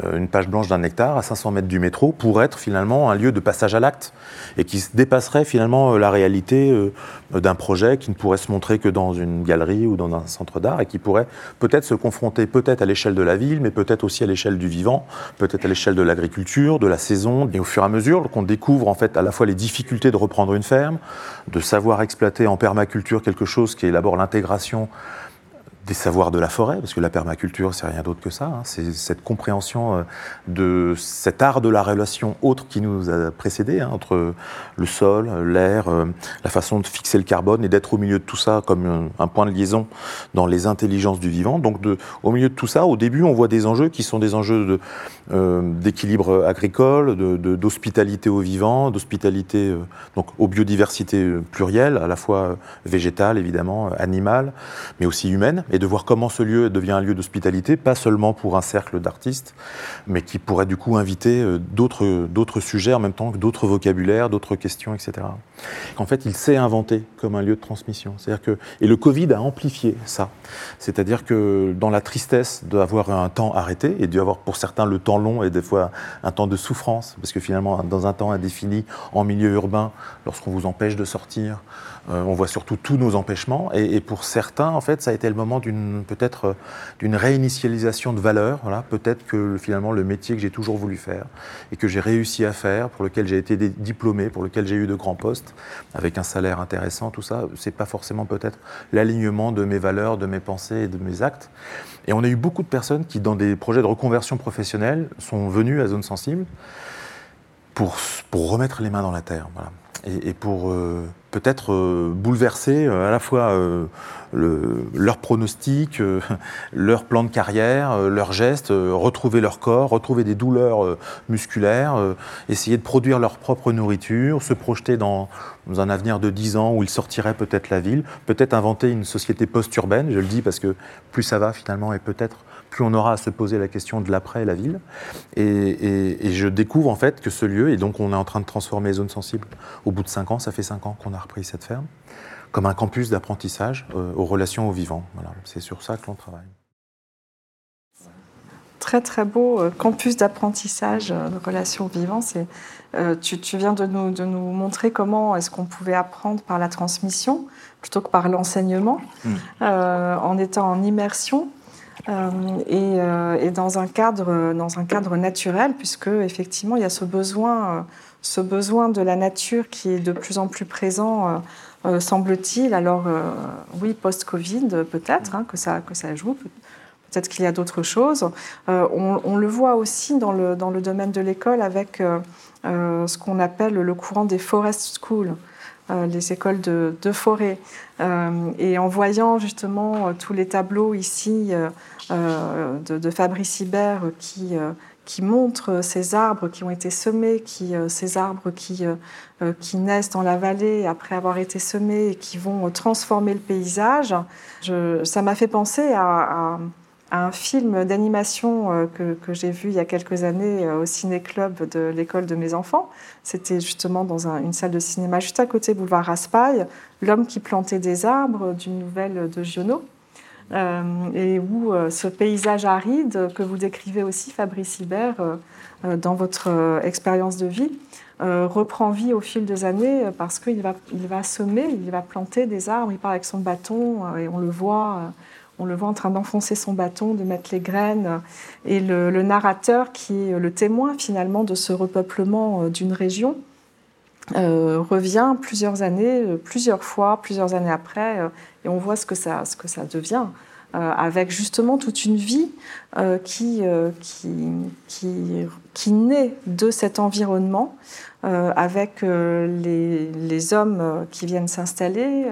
Euh, une page blanche d'un hectare à 500 mètres du métro pour être finalement un lieu de passage à l'acte et qui dépasserait finalement euh, la réalité euh, d'un projet qui ne pourrait se montrer que dans une galerie ou dans un centre d'art et qui pourrait peut-être se confronter peut-être à l'échelle de la ville mais peut-être aussi à l'échelle du vivant, peut-être à l'échelle de l'agriculture, de la saison. Et au fur et à mesure qu'on découvre en fait à la fois les difficultés de reprendre une ferme, de savoir exploiter en permaculture quelque chose qui est d'abord l'intégration des savoirs de la forêt, parce que la permaculture, c'est rien d'autre que ça. Hein. C'est cette compréhension euh, de cet art de la relation autre qui nous a précédé, hein, entre le sol, l'air, euh, la façon de fixer le carbone et d'être au milieu de tout ça comme un point de liaison dans les intelligences du vivant. Donc, de, au milieu de tout ça, au début, on voit des enjeux qui sont des enjeux euh, d'équilibre agricole, d'hospitalité au vivant, d'hospitalité donc aux biodiversités plurielles, à la fois végétale, évidemment, animale, mais aussi humaine et de voir comment ce lieu devient un lieu d'hospitalité, pas seulement pour un cercle d'artistes, mais qui pourrait du coup inviter euh, d'autres sujets en même temps que d'autres vocabulaires, d'autres questions, etc. En fait, il s'est inventé comme un lieu de transmission. Que et le Covid a amplifié ça. C'est-à-dire que dans la tristesse d'avoir un temps arrêté et d'avoir pour certains le temps long et des fois un temps de souffrance, parce que finalement dans un temps indéfini en milieu urbain, lorsqu'on vous empêche de sortir, euh, on voit surtout tous nos empêchements. Et, pour certains, en fait, ça a été le moment d'une peut-être euh, d'une réinitialisation de valeurs. Voilà, peut-être que finalement le métier que j'ai toujours voulu faire et que j'ai réussi à faire, pour lequel j'ai été diplômé, pour lequel j'ai eu de grands postes, avec un salaire intéressant, tout ça, c'est pas forcément peut-être l'alignement de mes valeurs, de mes pensées et de mes actes. Et on a eu beaucoup de personnes qui, dans des projets de reconversion professionnelle, sont venues à Zone Sensible pour, pour remettre les mains dans la terre. Et, pour euh, peut-être euh, bouleverser euh, à la fois leur pronostic, leur plan de carrière, leurs gestes, retrouver leur corps, retrouver des douleurs musculaires, essayer de produire leur propre nourriture, se projeter dans, dans un avenir de 10 ans où ils sortiraient peut-être la ville, peut-être inventer une société post-urbaine, je le dis parce que plus ça va finalement et peut-être plus on aura à se poser la question de l'après la ville. Et, je découvre en fait que ce lieu, et donc on est en train de transformer les zones sensibles. Au bout de cinq ans, ça fait cinq ans qu'on a repris cette ferme, comme un campus d'apprentissage euh, aux relations aux vivants. Voilà, c'est sur ça que l'on travaille. Très très beau euh, campus d'apprentissage euh, de relations vivants. Tu, tu, viens de nous, de nous montrer comment est-ce qu'on pouvait apprendre par la transmission plutôt que par l'enseignement, mmh. en étant en immersion. Euh, euh, et, dans, un cadre, dans un cadre naturel, puisque effectivement il y a ce besoin, euh, ce besoin de la nature qui est de plus en plus présent, semble-t-il. Alors oui, post-Covid peut-être hein, que, ça, que ça joue. Peut-être qu'il y a d'autres choses. On, le voit aussi dans le, dans le domaine de l'école avec ce qu'on appelle le courant des forest schools. Euh, les écoles de, forêt. Euh, et en voyant justement euh, tous les tableaux ici de, Fabrice Hibert qui, qui montrent ces arbres qui ont été semés, qui, ces arbres qui, qui naissent dans la vallée après avoir été semés et qui vont transformer le paysage, ça m'a fait penser à un film d'animation euh, que, j'ai vu il y a quelques années euh, au ciné-club de l'école de mes enfants. C'était justement dans une salle de cinéma juste à côté boulevard Raspail, L'homme qui plantait des arbres d'une nouvelle de Giono. Euh, et où ce paysage aride que vous décrivez aussi, Fabrice Hibert, dans votre expérience de vie, reprend vie au fil des années parce qu'il va, il va semer, il va planter des arbres, il part avec son bâton et on le voit on le voit en train d'enfoncer son bâton, de mettre les graines. Et le, narrateur, qui est le témoin finalement de ce repeuplement euh, d'une région, euh, revient plusieurs années, euh, plusieurs fois, plusieurs années après, et on voit ce que ça, devient. avec justement toute une vie qui, naît de cet environnement, avec les, hommes qui viennent s'installer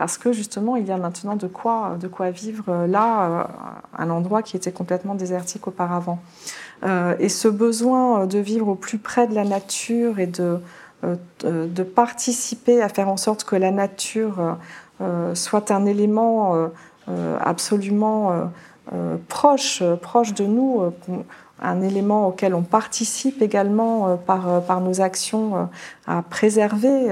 parce que justement, il y a maintenant de quoi, de quoi vivre là, un endroit qui était complètement désertique auparavant. et ce besoin de vivre au plus près de la nature et de, euh, de participer à faire en sorte que la nature euh, soit un élément euh, absolument proche, proche de nous, un élément auquel on participe également par, par nos actions à préserver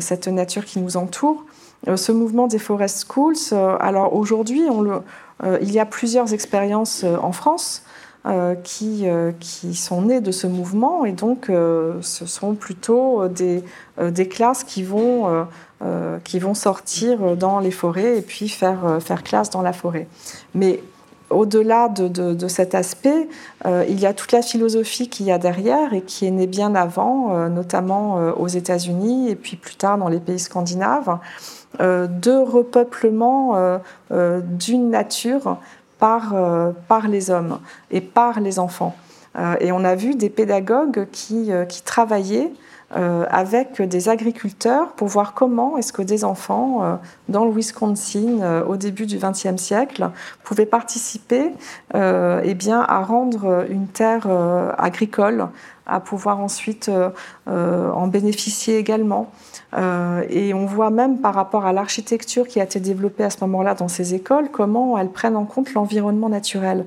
cette nature qui nous entoure. Ce mouvement des Forest Schools, alors aujourd'hui, il y a plusieurs expériences en France. Euh, qui, euh, qui, sont nés de ce mouvement. Et donc, euh, ce sont plutôt des, des classes qui vont, qui vont sortir dans les forêts et puis faire, faire classe dans la forêt. Mais au-delà de, de, cet aspect, il y a toute la philosophie qu'il y a derrière et qui est née bien avant, notamment aux États-Unis et puis plus tard dans les pays scandinaves, de repeuplement d'une nature par, euh, par les hommes et par les enfants. Euh, et on a vu des pédagogues qui, euh, qui travaillaient avec des agriculteurs pour voir comment est-ce que des enfants dans le Wisconsin au début du XXe siècle pouvaient participer eh bien, à rendre une terre agricole, à pouvoir ensuite en bénéficier également. Euh, et on voit même par rapport à l'architecture qui a été développée à ce moment-là dans ces écoles, comment elles prennent en compte l'environnement naturel.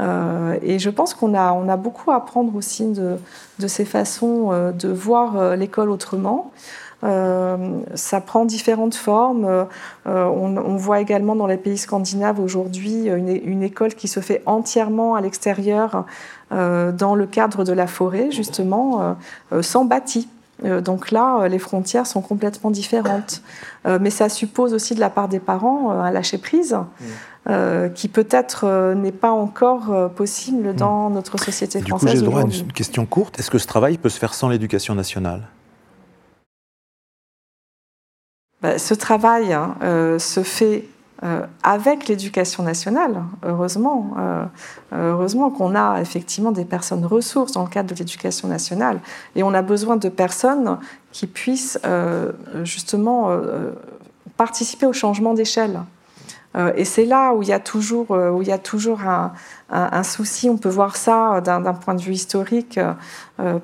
Euh, et je pense qu'on a, on a beaucoup à apprendre aussi de, de ces façons euh, de voir l'école autrement. Ça prend différentes formes. on, voit également dans les pays scandinaves aujourd'hui une, une, école qui se fait entièrement à l'extérieur dans le cadre de la forêt, justement, sans bâti. Euh, donc là, euh, les frontières sont complètement différentes. Euh, mais ça suppose aussi de la part des parents un lâcher-prise. qui peut-être n'est pas encore possible mm. dans notre société française. Du coup, j'ai droit à une question courte. Est-ce que ce travail peut se faire sans l'éducation nationale? Bah, Ce travail hein, se fait euh, avec l'éducation nationale, heureusement, euh, heureusement qu'on a effectivement des personnes ressources dans le cadre de l'éducation nationale, et on a besoin de personnes qui puissent euh, justement participer au changement d'échelle. Et c'est là où il y a toujours, où il y a toujours un, un, souci. On peut voir ça d'un point de vue historique,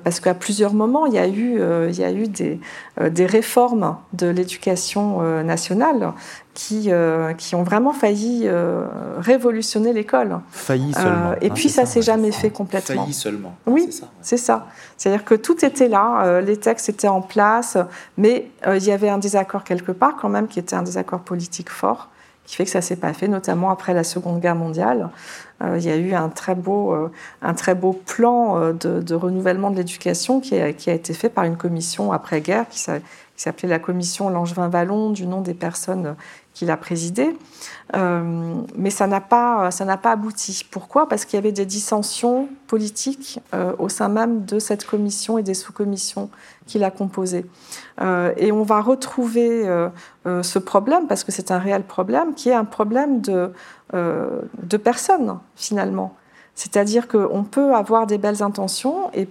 parce qu'à plusieurs moments, il y a eu, il y a eu des, des réformes de l'éducation nationale qui, euh, qui ont vraiment failli euh, révolutionner l'école. Failli euh, seulement. et hein, puis ça, s'est jamais fait complètement. Failli seulement. Oui, c'est ça. C'est-à-dire que tout était là, les textes étaient en place, mais il y avait un désaccord quelque part quand même, qui était un désaccord politique fort, qui fait que ça s'est pas fait, notamment après la Seconde Guerre mondiale. il y a eu un très beau, un très beau plan de, renouvellement de l'éducation qui qui a, été fait par une commission après-guerre qui s'appelait la commission Langevin-Vallon, du nom des personnes qu'il a présidé. Euh, mais ça n'a pas, ça pas abouti. Pourquoi? Parce qu'il y avait des dissensions politiques euh, au sein même de cette commission et des sous-commissions qu'il a composées. Euh, et on va retrouver ce problème, parce que c'est un réel problème, qui est un problème de, de personnes, finalement. C'est-à-dire qu'on peut avoir des belles intentions et,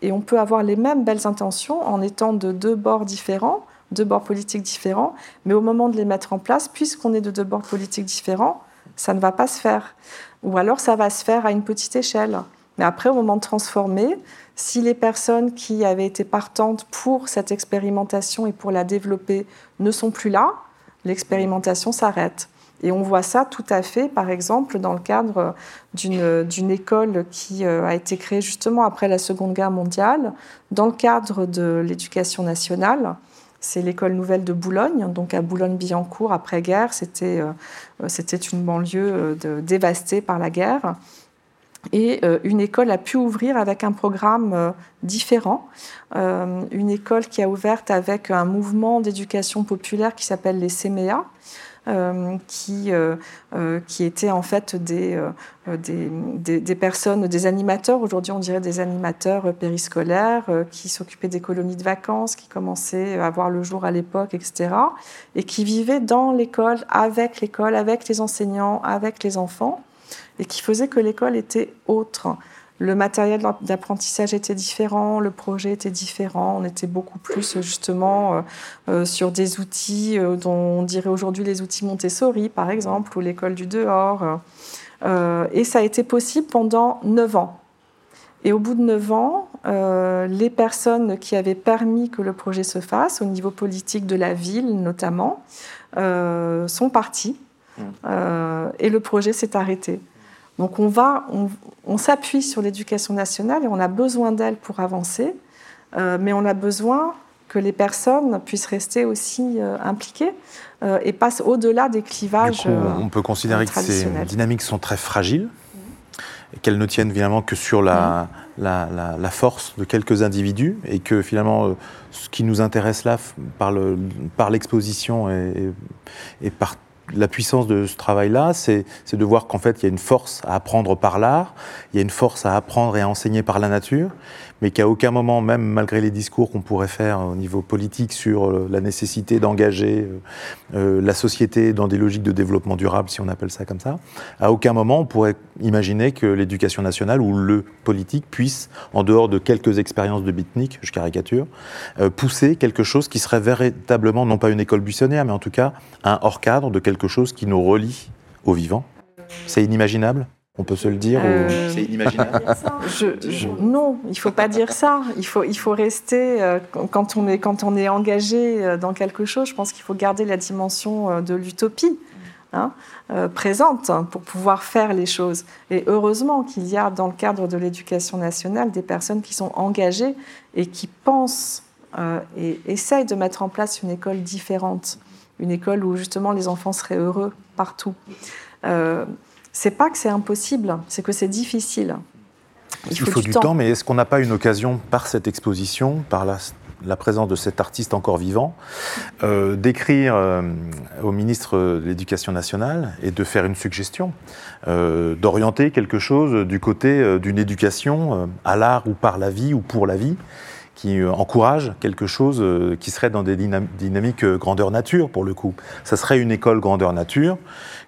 et on peut avoir les mêmes belles intentions en étant de deux bords différents, deux bords politiques différents, mais au moment de les mettre en place, puisqu'on est de deux bords politiques différents, ça ne va pas se faire. Ou alors ça va se faire à une petite échelle. Mais après, au moment de transformer, si les personnes qui avaient été partantes pour cette expérimentation et pour la développer ne sont plus là, l'expérimentation s'arrête. Et on voit ça tout à fait, par exemple, dans le cadre d'une école qui euh, a été créée justement après la Seconde Guerre mondiale, dans le cadre de l'éducation nationale, c'est l'école nouvelle de Boulogne, donc à Boulogne-Billancourt, après-guerre. C'était euh, c'était une banlieue euh, dévastée par la guerre. Et une école a pu ouvrir avec un programme différent. une école qui a ouvert avec un mouvement d'éducation populaire qui s'appelle les CMEA, euh, qui, euh, euh, qui étaient en fait des, des, des, personnes, des animateurs, aujourd'hui on dirait des animateurs périscolaires, qui s'occupaient des colonies de vacances, qui commençaient à voir le jour à l'époque, etc. Et qui vivaient dans l'école, avec l'école, avec les enseignants, avec les enfants, et qui faisaient que l'école était autre. Le matériel d'apprentissage était différent, le projet était différent, on était beaucoup plus justement euh, euh, sur des outils euh, dont on dirait aujourd'hui les outils Montessori par exemple, ou l'école du dehors. et ça a été possible pendant neuf ans. Et au bout de neuf ans, les personnes qui avaient permis que le projet se fasse, au niveau politique de la ville notamment, sont parties. Mmh. et le projet s'est arrêté. Donc on va, on, s'appuie sur l'éducation nationale et on a besoin d'elle pour avancer, euh, mais on a besoin que les personnes puissent rester aussi euh, impliquées euh, et passent au-delà des clivages. on peut considérer que ces dynamiques sont très fragiles, et qu'elles ne tiennent finalement que sur la, la, force de quelques individus, et que finalement ce qui nous intéresse là par l'exposition par et, et par la puissance de ce travail-là, c'est de voir qu'en fait, il y a une force à apprendre par l'art, il y a une force à apprendre et à enseigner par la nature, mais qu'à aucun moment, même malgré les discours qu'on pourrait faire au niveau politique sur euh, la nécessité d'engager euh, euh, la société dans des logiques de développement durable, si on appelle ça comme ça, à aucun moment on pourrait imaginer que l'éducation nationale ou le politique puisse, en dehors de quelques expériences de bitnik, je caricature, pousser quelque chose qui serait véritablement, non pas une école buissonnière, mais en tout cas un hors-cadre de quelque chose qui nous relie au vivant. C'est inimaginable? On peut se le dire euh, C'est inimaginable Non, il ne faut pas dire ça. Il faut, il faut rester, euh, quand, on est, quand on est engagé euh, dans quelque chose, je pense qu'il faut garder la dimension de l'utopie hein, présente pour pouvoir faire les choses. Et heureusement qu'il y a dans le cadre de l'éducation nationale des personnes qui sont engagées et qui pensent et essayent de mettre en place une école différente, une école où justement les enfants seraient heureux partout c'est pas que c'est impossible, c'est que c'est difficile. Il, faut, du, temps. mais est-ce qu'on n'a pas une occasion, par cette exposition, par la, présence de cet artiste encore vivant, euh, d'écrire euh, au ministre de l'Éducation nationale et de faire une suggestion, euh, d'orienter quelque chose du côté d'une éducation à l'art ou par la vie ou pour la vie qui encourage quelque chose qui serait dans des dynamiques grandeur nature, pour le coup. Ça serait une école grandeur nature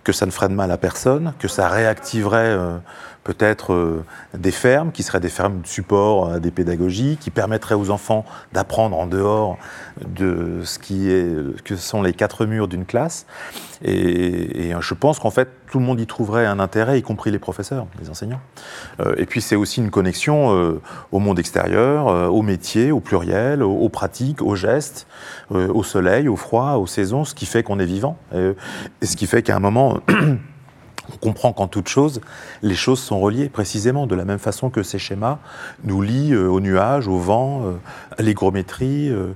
que ça ne ferait de mal à personne, que ça réactiverait euh, peut-être euh, des fermes qui seraient des fermes de support à des pédagogies, qui permettraient aux enfants d'apprendre en dehors de ce qui est, que sont les quatre murs d'une classe. Et, je pense qu'en fait, tout le monde y trouverait un intérêt, y compris les professeurs, les enseignants. Euh, et puis c'est aussi une connexion au monde extérieur, au métier, au pluriel, aux, pratiques, aux gestes, au soleil, au froid, aux saisons, ce qui fait qu'on est vivant. et ce qui fait qu'à un moment... On comprend qu'en toute chose, les choses sont reliées précisément de la même façon que ces schémas nous lient euh, au nuage, au vent, euh, à l'hygrométrie, euh,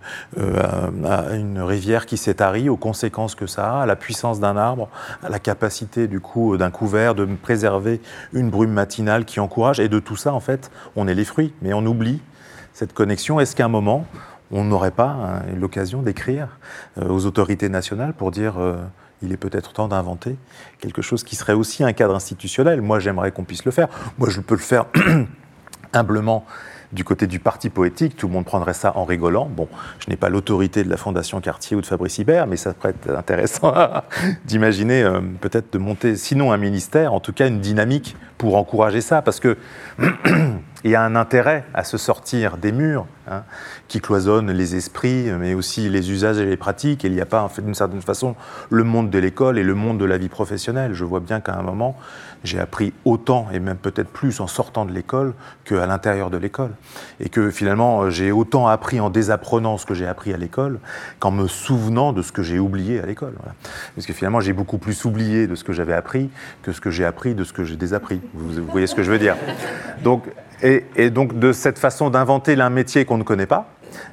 à, une rivière qui s'étarit, aux conséquences que ça a, à la puissance d'un arbre, à la capacité du coup d'un couvert de préserver une brume matinale qui encourage. Et de tout ça, en fait, on est les fruits, mais on oublie cette connexion. Est-ce qu'à un moment, on n'aurait pas hein, l'occasion d'écrire aux autorités nationales pour dire il est peut-être temps d'inventer quelque chose qui serait aussi un cadre institutionnel. Moi, j'aimerais qu'on puisse le faire. Moi, je peux le faire humblement du côté du parti poétique, tout le monde prendrait ça en rigolant. Bon, je n'ai pas l'autorité de la Fondation Cartier ou de Fabrice Hibert, mais ça pourrait être intéressant d'imaginer euh, peut-être de monter, sinon un ministère, en tout cas une dynamique pour encourager ça, parce que il y a un intérêt à se sortir des murs hein, qui cloisonnent les esprits, mais aussi les usages et les pratiques. Et il n'y a pas, d'une certaine façon, le monde de l'école et le monde de la vie professionnelle. Je vois bien qu'à un moment, j'ai appris autant, et même peut-être plus en sortant de l'école qu'à l'intérieur de l'école. Et que finalement, j'ai autant appris en désapprenant ce que j'ai appris à l'école qu'en me souvenant de ce que j'ai oublié à l'école. Parce que finalement, j'ai beaucoup plus oublié de ce que j'avais appris que ce que j'ai appris de ce que j'ai désappris. Vous, voyez ce que je veux dire? Donc, et, donc de cette façon d'inventer un métier qu'on ne connaît pas,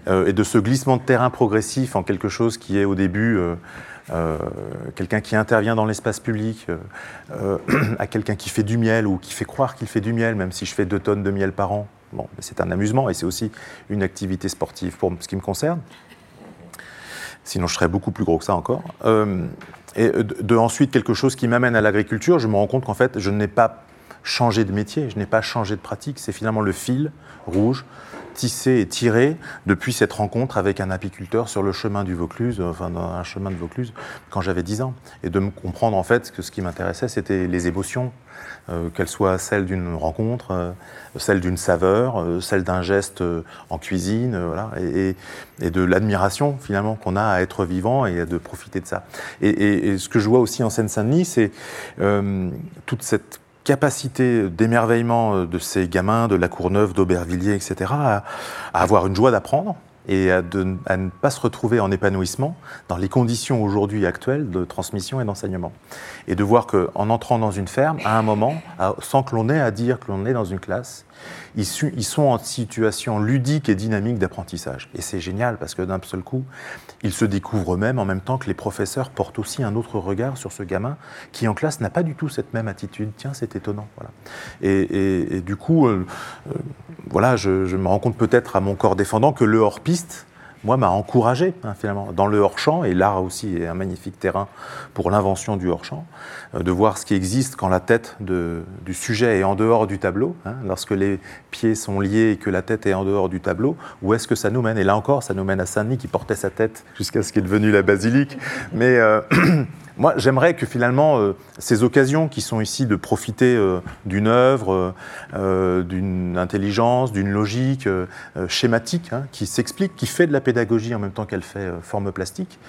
euh, et de ce glissement de terrain progressif en quelque chose qui est au début euh, quelqu'un qui intervient dans l'espace public, à quelqu'un qui fait du miel ou qui fait croire qu'il fait du miel, même si je fais deux tonnes de miel par an. Bon, c'est un amusement et c'est aussi une activité sportive pour ce qui me concerne. Sinon, je serais beaucoup plus gros que ça encore. et de, ensuite quelque chose qui m'amène à l'agriculture, je me rends compte qu'en fait, je n'ai pas changé de métier, je n'ai pas changé de pratique. C'est finalement le fil rouge tissé et tiré depuis cette rencontre avec un apiculteur sur le chemin du Vaucluse, enfin dans un chemin de Vaucluse, quand j'avais 10 ans. Et de me comprendre en fait que ce qui m'intéressait, c'était les émotions, euh, qu'elles soient celles d'une rencontre, euh, celles d'une saveur, euh, celles d'un geste en cuisine, voilà, et, de l'admiration finalement qu'on a à être vivant et de profiter de ça. Et, et ce que je vois aussi en Seine-Saint-Denis, c'est toute cette capacité d'émerveillement euh, de ces gamins de la Courneuve, d'Aubervilliers, etc., à, avoir une joie d'apprendre et à, ne pas se retrouver en épanouissement dans les conditions aujourd'hui actuelles de transmission et d'enseignement. Et de voir qu'en entrant dans une ferme, à un moment, sans que l'on ait à dire que l'on est dans une classe, ils, sont en situation ludique et dynamique d'apprentissage. Et c'est génial parce que d'un seul coup, ils se découvrent eux-mêmes en même temps que les professeurs portent aussi un autre regard sur ce gamin qui en classe n'a pas du tout cette même attitude. Tiens, c'est étonnant. Voilà. Et, du coup, euh, euh, voilà, je, je me rends compte peut-être à mon corps défendant que le hors-piste, moi, m'a encouragé, hein, finalement, dans le hors-champ, et l'art aussi est un magnifique terrain pour l'invention du hors-champ, euh, de voir ce qui existe quand la tête du sujet est en dehors du tableau, hein, lorsque les pieds sont liés et que la tête est en dehors du tableau, où est-ce que ça nous mène? Et là encore, ça nous mène à Saint-Denis qui portait sa tête jusqu'à ce qui est devenu la basilique. Mais euh, Moi, j'aimerais que finalement, euh, ces occasions qui sont ici de profiter euh, d'une œuvre, euh, d'une intelligence, d'une logique schématique, hein, qui s'explique, qui fait de la pédagogie en même temps qu'elle fait forme plastique,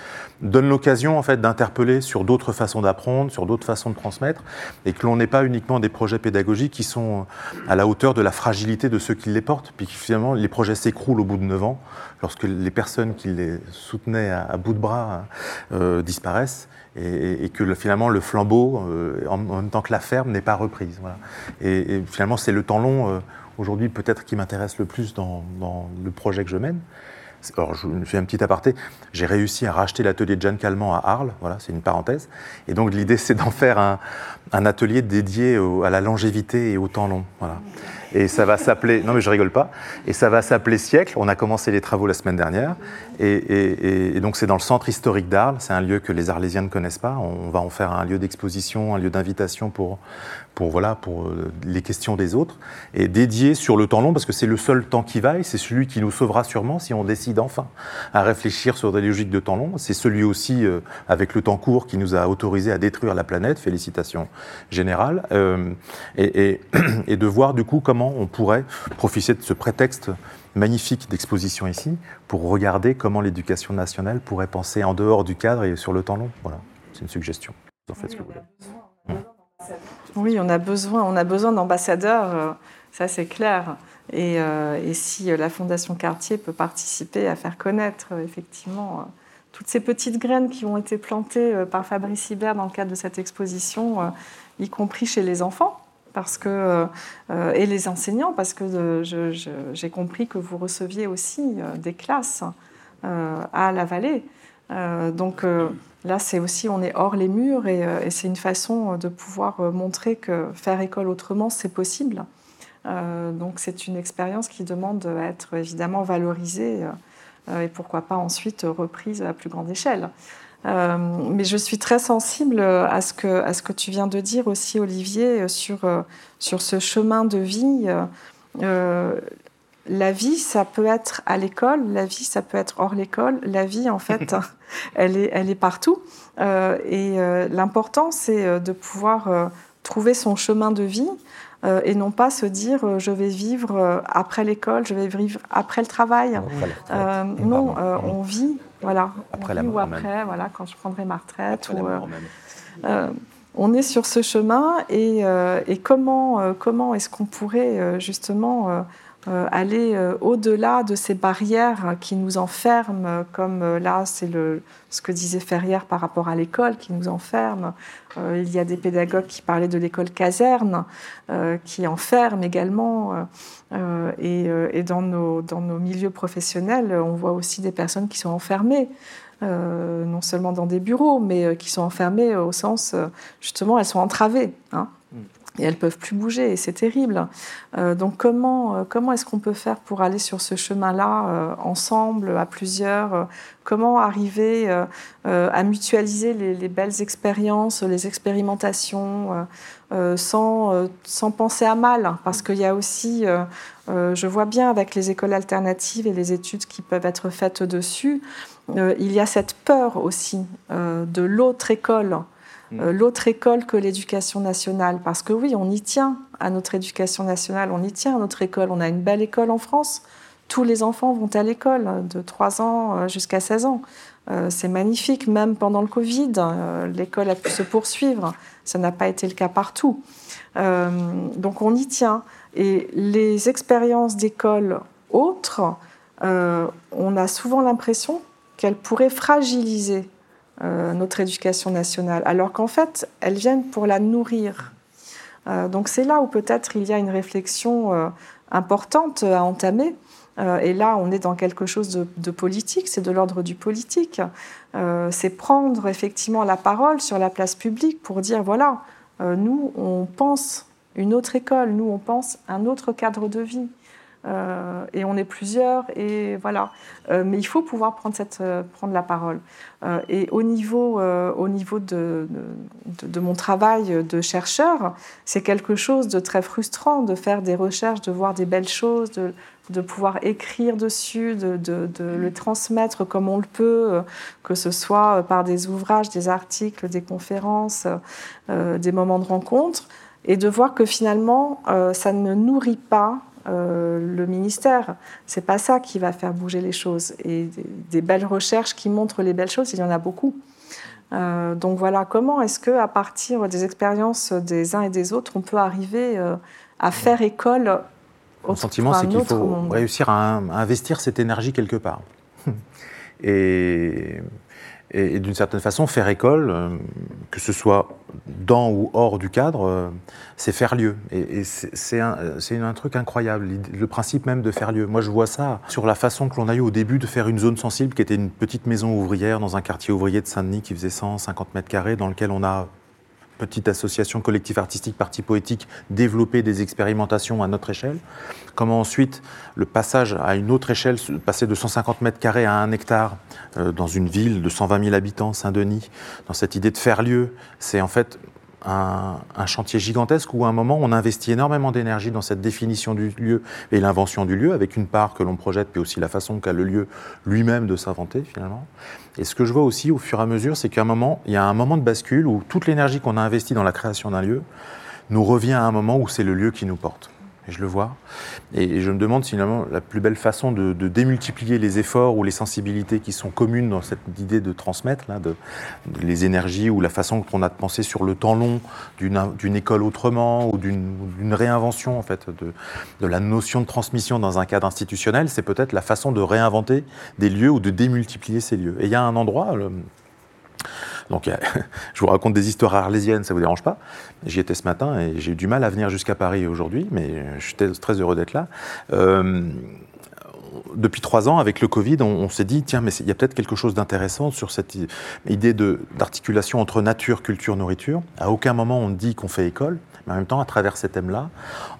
donnent l'occasion en fait d'interpeller sur d'autres façons d'apprendre, sur d'autres façons de transmettre, et que l'on n'ait pas uniquement des projets pédagogiques qui sont à la hauteur de la fragilité de ceux qui les portent, puis que finalement les projets s'écroulent au bout de 9 ans, lorsque les personnes qui les soutenaient à, bout de bras disparaissent et, que finalement le flambeau, euh, en, même temps que la ferme, n'est pas reprise. Et, finalement, c'est le temps long, euh, aujourd'hui, peut-être qui m'intéresse le plus dans, le projet que je mène. Alors, je fais un petit aparté. J'ai réussi à racheter l'atelier de Jeanne Calment à Arles. Voilà, c'est une parenthèse. Et donc, l'idée, c'est d'en faire un, atelier dédié à la longévité et au temps long. Voilà. Et ça va s'appeler, non mais je rigole pas, et ça va s'appeler Siècle. On a commencé les travaux la semaine dernière. Et, donc c'est dans le centre historique d'Arles. C'est un lieu que les Arlésiens ne connaissent pas. On va en faire un lieu d'exposition, un lieu d'invitation pour, pour, voilà, pour euh, les questions des autres. Et dédié sur le temps long, parce que c'est le seul temps qui vaille. C'est celui qui nous sauvera sûrement si on décide enfin à réfléchir sur des logiques de temps long. C'est celui aussi, euh, avec le temps court, qui nous a autorisé à détruire la planète. Félicitations générales. Euh, et, et de voir du coup comment on pourrait profiter de ce prétexte magnifique d'exposition ici pour regarder comment l'éducation nationale pourrait penser en dehors du cadre et sur le temps long. Voilà, c'est une suggestion. oui, on a besoin, on a besoin d'ambassadeurs, euh, ça c'est clair. Et, euh, si euh, la Fondation Cartier peut participer à faire connaître effectivement toutes ces petites graines qui ont été plantées par Fabrice Hibert dans le cadre de cette exposition, y compris chez les enfants, parce que, euh, et les enseignants, parce que j'ai compris que vous receviez aussi euh, des classes euh, à la vallée. donc là, c'est aussi, on est hors les murs et, c'est une façon de pouvoir montrer que faire école autrement, c'est possible. donc c'est une expérience qui demande à être évidemment valorisée et pourquoi pas ensuite reprise à plus grande échelle. Euh, mais je suis très sensible à ce, que, à ce que tu viens de dire aussi, Olivier, sur, euh, sur ce chemin de vie. Euh, la vie, ça peut être à l'école, la vie, ça peut être hors l'école. La vie, en fait, elle, est, elle est partout. et l'important, c'est de pouvoir trouver son chemin de vie et non pas se dire je vais vivre après l'école, je vais vivre après le travail. non, on vit voilà, après la ou après, voilà, quand je prendrai ma retraite. Euh, euh, on est sur ce chemin et, euh, et comment, comment est-ce qu'on pourrait justement aller au-delà de ces barrières qui nous enferment, comme là, c'est ce que disait Ferrière par rapport à l'école qui nous enferme. il y a des pédagogues qui parlaient de l'école caserne, qui enferme également. Et, dans, nos, dans nos milieux professionnels, on voit aussi des personnes qui sont enfermées. non seulement dans des bureaux, mais qui sont enfermées au sens, justement, elles sont entravées. Hein et elles peuvent plus bouger et c'est terrible. Euh, donc comment, euh, comment est-ce qu'on peut faire pour aller sur ce chemin-là euh, ensemble, à plusieurs Comment arriver à mutualiser les, belles expériences, les expérimentations, sans, sans penser à mal? Parce qu'il y a aussi, je vois bien avec les écoles alternatives et les études qui peuvent être faites dessus, il y a cette peur aussi de l'autre école euh, l'autre école que l'éducation nationale. Parce que oui, on y tient à notre éducation nationale, on y tient à notre école. On a une belle école en France. Tous les enfants vont à l'école de 3 ans euh, jusqu'à 16 ans. Euh, c'est magnifique, même pendant le Covid, l'école a pu se poursuivre. Ça n'a pas été le cas partout. donc on y tient. Et les expériences d'école autres, on a souvent l'impression qu'elles pourraient fragiliser euh, notre éducation nationale, alors qu'en fait, elles viennent pour la nourrir. Euh, donc c'est là où peut-être il y a une réflexion euh, importante à entamer. et là, on est dans quelque chose de, de politique, c'est de l'ordre du politique. c'est prendre effectivement la parole sur la place publique pour dire, voilà, nous, on pense une autre école, nous, on pense un autre cadre de vie. Euh, et on est plusieurs, et voilà. Euh, mais il faut pouvoir prendre, euh, la parole. et au niveau, au niveau de, mon travail de chercheur, c'est quelque chose de très frustrant de faire des recherches, de voir des belles choses, de, pouvoir écrire dessus, de, de, le transmettre comme on le peut, que ce soit par des ouvrages, des articles, des conférences, des moments de rencontre, et de voir que finalement, ça ne nourrit pas euh, le ministère. C'est pas ça qui va faire bouger les choses. Et des, belles recherches qui montrent les belles choses, il y en a beaucoup. Euh, donc voilà, comment est-ce que à partir des expériences des uns et des autres, on peut arriver euh, à faire école Mon sentiment, c'est qu'il faut réussir à, investir cette énergie quelque part. et et, d'une certaine façon, faire école, euh, que ce soit dans ou hors du cadre, euh, c'est faire lieu. Et, c'est un, truc incroyable, le principe même de faire lieu. Moi, je vois ça sur la façon que l'on a eu au début de faire une zone sensible, qui était une petite maison ouvrière dans un quartier ouvrier de Saint-Denis qui faisait 150 mètres carrés, dans lequel on a petite association collectif artistique, parti poétique, développer des expérimentations à notre échelle. Comment ensuite le passage à une autre échelle, passer de 150 mètres carrés à un hectare euh, dans une ville de 120 000 habitants, Saint-Denis, dans cette idée de faire lieu, c'est en fait un, chantier gigantesque où à un moment on investit énormément d'énergie dans cette définition du lieu et l'invention du lieu, avec une part que l'on projette, puis aussi la façon qu'a le lieu lui-même de s'inventer finalement. Et ce que je vois aussi au fur et à mesure, c'est qu'à un moment, il y a un moment de bascule où toute l'énergie qu'on a investie dans la création d'un lieu nous revient à un moment où c'est le lieu qui nous porte et je le vois. Et je me demande finalement la plus belle façon de, démultiplier les efforts ou les sensibilités qui sont communes dans cette idée de transmettre, de, les énergies ou la façon qu'on a de penser sur le temps long d'une école autrement ou d'une réinvention en fait de, la notion de transmission dans un cadre institutionnel, c'est peut-être la façon de réinventer des lieux ou de démultiplier ces lieux. Et il y a un endroit, donc, je vous raconte des histoires arlésiennes, ça vous dérange pas J'y étais ce matin et j'ai eu du mal à venir jusqu'à Paris aujourd'hui, mais je suis très heureux d'être là. Euh, depuis trois ans, avec le Covid, on, s'est dit, tiens, mais il y a peut-être quelque chose d'intéressant sur cette idée d'articulation entre nature, culture, nourriture. À aucun moment on dit qu'on fait école mais en même temps, à travers ces thèmes-là,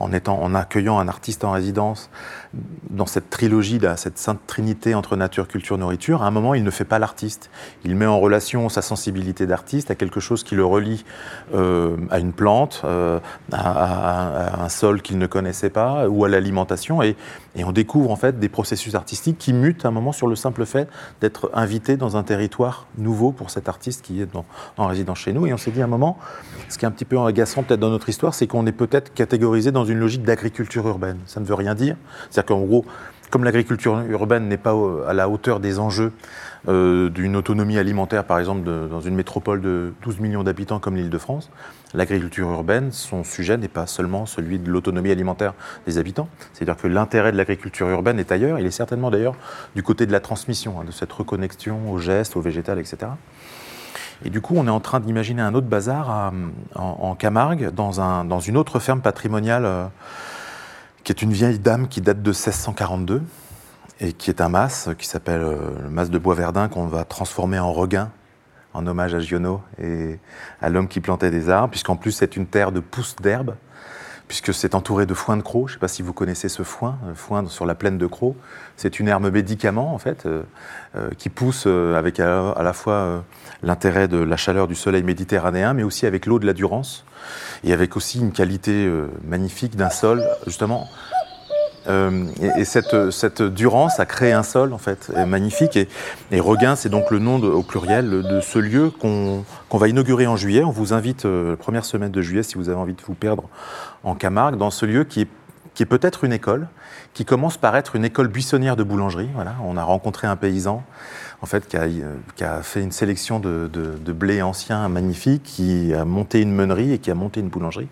en, en accueillant un artiste en résidence dans cette trilogie, cette sainte trinité entre nature, culture, nourriture, à un moment, il ne fait pas l'artiste. Il met en relation sa sensibilité d'artiste à quelque chose qui le relie euh, à une plante, euh, à, un sol qu'il ne connaissait pas, ou à l'alimentation, et, et, on découvre en fait des processus artistiques qui mutent à un moment sur le simple fait d'être invité dans un territoire nouveau pour cet artiste qui est en résidence chez nous. Et on s'est dit à un moment, ce qui est un petit peu agaçant peut-être dans notre histoire, c'est qu'on est peut-être catégorisé dans une logique d'agriculture urbaine. Ça ne veut rien dire. C'est-à-dire qu'en gros, comme l'agriculture urbaine n'est pas à la hauteur des enjeux euh, d'une autonomie alimentaire, par exemple, dans une métropole de 12 millions d'habitants comme l'Île-de-France, l'agriculture urbaine, son sujet n'est pas seulement celui de l'autonomie alimentaire des habitants. C'est-à-dire que l'intérêt de l'agriculture urbaine est ailleurs. Il est certainement d'ailleurs du côté de la transmission, hein, de cette reconnexion au geste, au végétal, etc. Et du coup, on est en train d'imaginer un autre bazar en, Camargue, dans, un, dans, une autre ferme patrimoniale, euh, qui est une vieille dame qui date de 1642, et qui est un mas qui s'appelle le mas de bois verdun qu'on va transformer en regain en hommage à Giono et à l'homme qui plantait des arbres, puisqu'en plus c'est une terre de pousses d'herbe, puisque c'est entouré de foin de croc. Je ne sais pas si vous connaissez ce foin, le foin sur la plaine de croc. C'est une herbe médicament, en fait, euh, euh, qui pousse euh, avec à, la fois l'intérêt de la chaleur du soleil méditerranéen, mais aussi avec l'eau de la Durance, et avec aussi une qualité magnifique d'un sol, justement, euh, et, cette, cette, Durance a créé un sol en fait magnifique. Et, Regain, c'est donc le nom au pluriel de ce lieu qu'on va inaugurer en juillet. On vous invite euh, première semaine de juillet si vous avez envie de vous perdre en Camargue, dans ce lieu qui est, qui est peut-être une école, qui commence par être une école buissonnière de boulangerie. Voilà, on a rencontré un paysan en fait, qui a, qui a fait une sélection de, de, blé ancien magnifique, qui a monté une meunerie et qui a monté une boulangerie.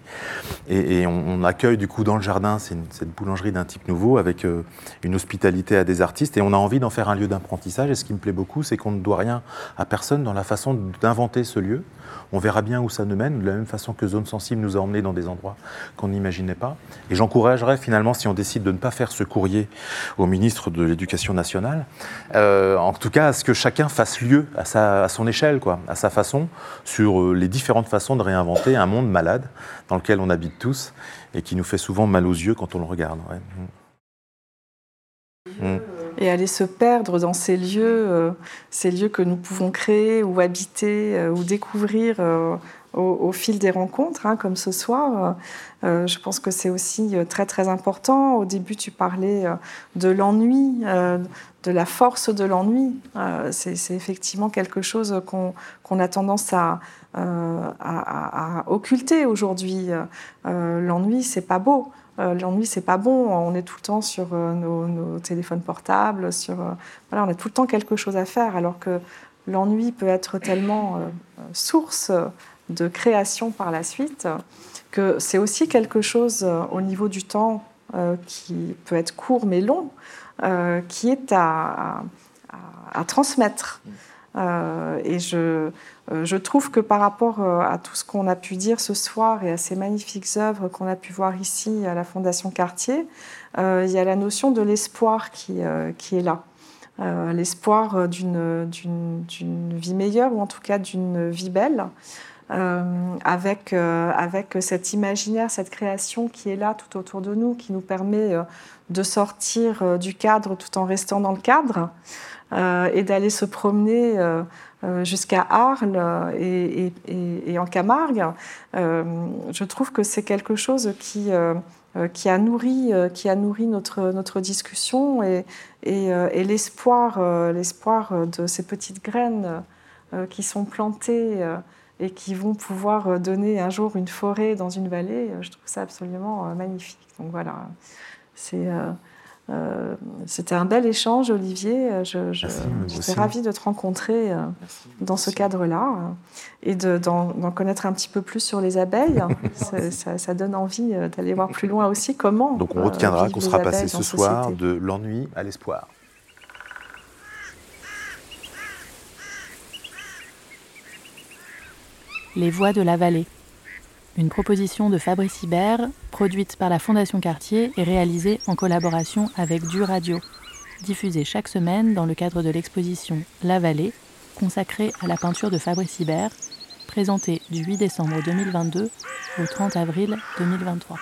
Et, on, accueille du coup dans le jardin cette boulangerie d'un type nouveau avec euh, une hospitalité à des artistes et on a envie d'en faire un lieu d'apprentissage. Et ce qui me plaît beaucoup, c'est qu'on ne doit rien à personne dans la façon d'inventer ce lieu. On verra bien où ça nous mène, de la même façon que Zone Sensible nous a emmenés dans des endroits qu'on n'imaginait pas. Et j'encouragerais finalement, si on décide de ne pas faire ce courrier au ministre de l'Éducation nationale, euh, en tout cas que chacun fasse lieu à, sa, à son échelle, quoi, à sa façon, sur euh, les différentes façons de réinventer un monde malade dans lequel on habite tous et qui nous fait souvent mal aux yeux quand on le regarde. Mm et aller se perdre dans ces lieux, euh, ces lieux que nous pouvons créer ou habiter euh, ou découvrir au, fil des rencontres, hein, comme ce soir. je pense que c'est aussi très très important. Au début, tu parlais de l'ennui, de la force de l'ennui. c'est effectivement quelque chose qu'on a tendance à, à occulter aujourd'hui. l'ennui, c'est pas beau. Euh, l'ennui, c'est pas bon. On est tout le temps sur euh, nos, téléphones portables, sur euh, voilà, on a tout le temps quelque chose à faire, alors que l'ennui peut être tellement source de création par la suite que c'est aussi quelque chose au niveau du temps qui peut être court mais long, qui est à, à transmettre. et je, euh, je trouve que par rapport euh, à tout ce qu'on a pu dire ce soir et à ces magnifiques œuvres qu'on a pu voir ici à la Fondation Cartier, euh, il y a la notion de l'espoir qui, qui, est là. l'espoir d'une vie meilleure ou en tout cas d'une vie belle. Avec, avec cet imaginaire, cette création qui est là tout autour de nous, qui nous permet de sortir du cadre tout en restant dans le cadre et d'aller se promener euh, jusqu'à Arles et, en Camargue, euh, je trouve que c'est quelque chose qui, euh, qui, a, nourri, qui a nourri notre, notre discussion et, et, l'espoir, l'espoir de ces petites graines qui sont plantées et qui vont pouvoir donner un jour une forêt dans une vallée, je trouve ça absolument magnifique. Donc voilà, c'est euh, c'était un bel échange, Olivier. Je, suis ravie de te rencontrer euh, dans ce cadre-là euh, et d'en connaître un petit peu plus sur les abeilles. ça, donne envie d'aller voir plus loin aussi comment. Donc on retiendra qu'on sera passé ce soir de l'ennui à l'espoir. Les voix de la vallée. Une proposition de Fabrice Hibert, produite par la Fondation Cartier et réalisée en collaboration avec Du Radio, diffusée chaque semaine dans le cadre de l'exposition La Vallée, consacrée à la peinture de Fabrice Hibert, présentée du 8 décembre 2022 au 30 avril 2023.